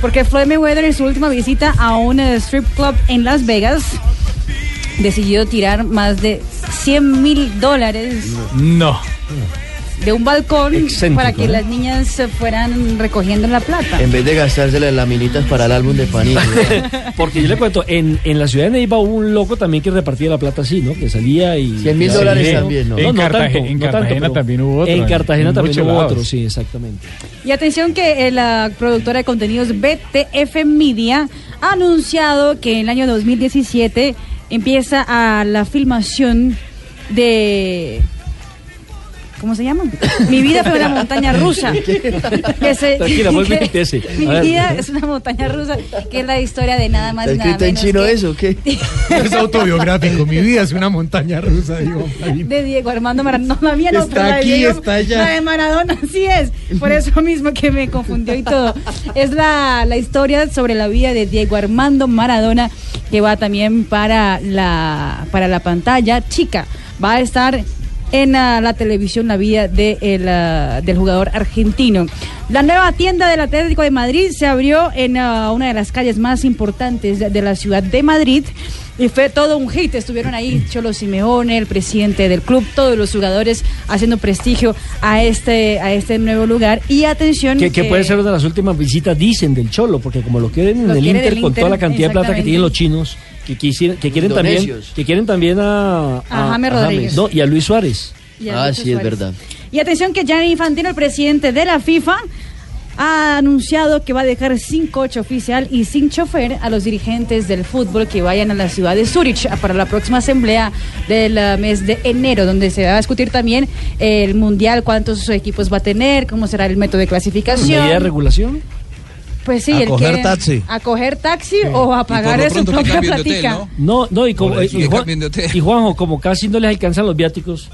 Porque Floyd Mayweather en su última visita a un eh, strip club en Las Vegas decidió tirar más de 100 mil dólares No. De un balcón Excéntrico, para que ¿eh? las niñas se fueran recogiendo la plata. En vez de gastarse las laminitas para el álbum de Panini. Porque yo le cuento, en, en la ciudad de Neiva hubo un loco también que repartía la plata así, ¿no? Que salía y... 100 mil dólares también, ¿no? En no tanto, en no tanto, Cartagena también hubo otro, En en- Cartagena en también hubo lados. otro, sí, exactamente. Y atención que eh, la productora de contenidos BTF Media ha anunciado que en el año 2017 empieza a la filmación de... ¿Cómo se llama? Mi vida fue una montaña rusa. Que se- Tranquila, y que- empiece. Mi vida es una montaña rusa, que es la historia de nada más ¿Está y nada escrito en menos chino que eso o qué? Es autobiográfico. Mi vida es una montaña rusa, digo. De Diego Armando Maradona. No, la mía no, Está aquí, Diego- está allá. La de Maradona, así es. Por eso mismo que me confundió y todo. Es la, la historia sobre la vida de Diego Armando Maradona, que va también para la, para la pantalla chica. Va a estar en ah, la televisión la vida de el, ah, del jugador argentino. La nueva tienda del Atlético de Madrid se abrió en ah, una de las calles más importantes de, de la ciudad de Madrid. Y fue todo un hit, estuvieron ahí Cholo Simeone, el presidente del club, todos los jugadores haciendo prestigio a este, a este nuevo lugar. Y atención, Que, que puede ser una de las últimas visitas, dicen, del Cholo, porque como lo quieren en el quieren Inter el con toda la cantidad de plata que tienen los chinos, que, quisieran- que quieren también que quieren también a, A James Rodríguez. no, y a Luis Suárez. Y a Lucho Suárez. Y atención que Gianni Infantino, el presidente de la FIFA, ha anunciado que va a dejar sin coche oficial y sin chofer a los dirigentes del fútbol que vayan a la ciudad de Zurich para la próxima asamblea del eh, mes de enero, donde se va a discutir también el mundial, cuántos equipos va a tener, cómo será el método de clasificación. ¿Medida de regulación? Pues sí, A el coger que- taxi. A coger taxi o a pagar su que propia hotel, platica. No, no, y, como, y, Juan- y Juanjo, como casi no les alcanzan los viáticos.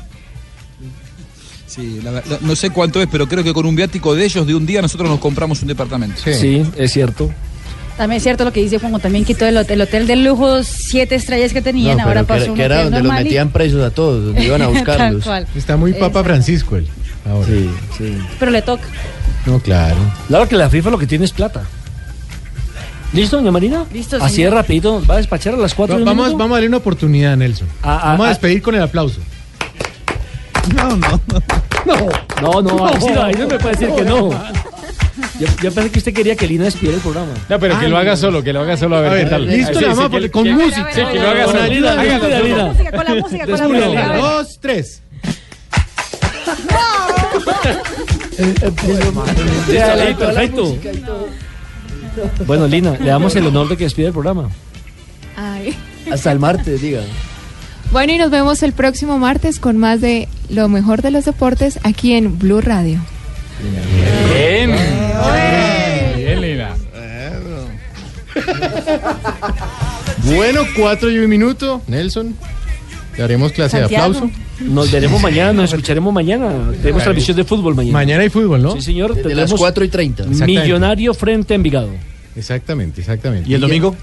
Sí, la verdad, no sé cuánto es, pero creo que con un viático de ellos de un día nosotros nos compramos un departamento. Sí, es cierto. También es cierto lo que dice Juanjo, también quitó el hotel, el hotel de lujo, siete estrellas que tenían, No, ahora que, pasó era- un que era hotel donde los normal y- metían presos a todos, donde iban a buscarlos. Está muy Papa. Francisco él. Ahora. Sí, sí. Pero le toca. No, claro. Claro que la FIFA lo que tiene es plata. ¿Listo, doña Marina? Listo, Así señor. de rapidito, va a despachar a las 4 Va- vamos, vamos a darle una oportunidad, Nelson. Ah, ah, vamos a ah. despedir con el aplauso. No, no. No, no, ahí, sí, no, ahí no me puede decir que no. Yo, yo pensé que usted quería que Lina despidiera el programa. No, pero que lo haga solo, que lo haga solo a ver, A ver, qué tal. listo, la vamos a que- poner con música. Sí, que lo haga Con solo. ayuda de Hágalo música, solo. Música, con la música, con la Uno, música. dos, tres. Perfecto. Bueno, Lina, le damos el honor de que despida el programa. Ay. Hasta el martes, diga. Bueno, y nos vemos el próximo martes con más de lo mejor de los deportes aquí en Blue Radio. Bien. Bien, Lina. Bueno, cuatro y un minuto. Nelson, le haremos clase Santiago. de aplauso. Nos veremos mañana, nos escucharemos mañana. Tenemos Ay. transmisión de fútbol mañana. Mañana hay fútbol, ¿no? Sí, señor. Desde las 4 y 30. Exactamente. Millonario frente a Envigado. Exactamente, exactamente. ¿Y el domingo?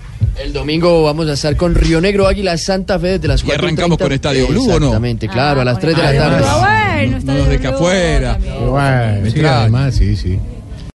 El domingo vamos a estar con Río Negro Águila Santa Fe desde las ¿Y 4 arrancamos con Estadio Blue o no? Exactamente, claro, a las 3 de la Además. tarde. Ah, bueno, No nos deja afuera. Bueno, sí, extraño. además, sí, sí.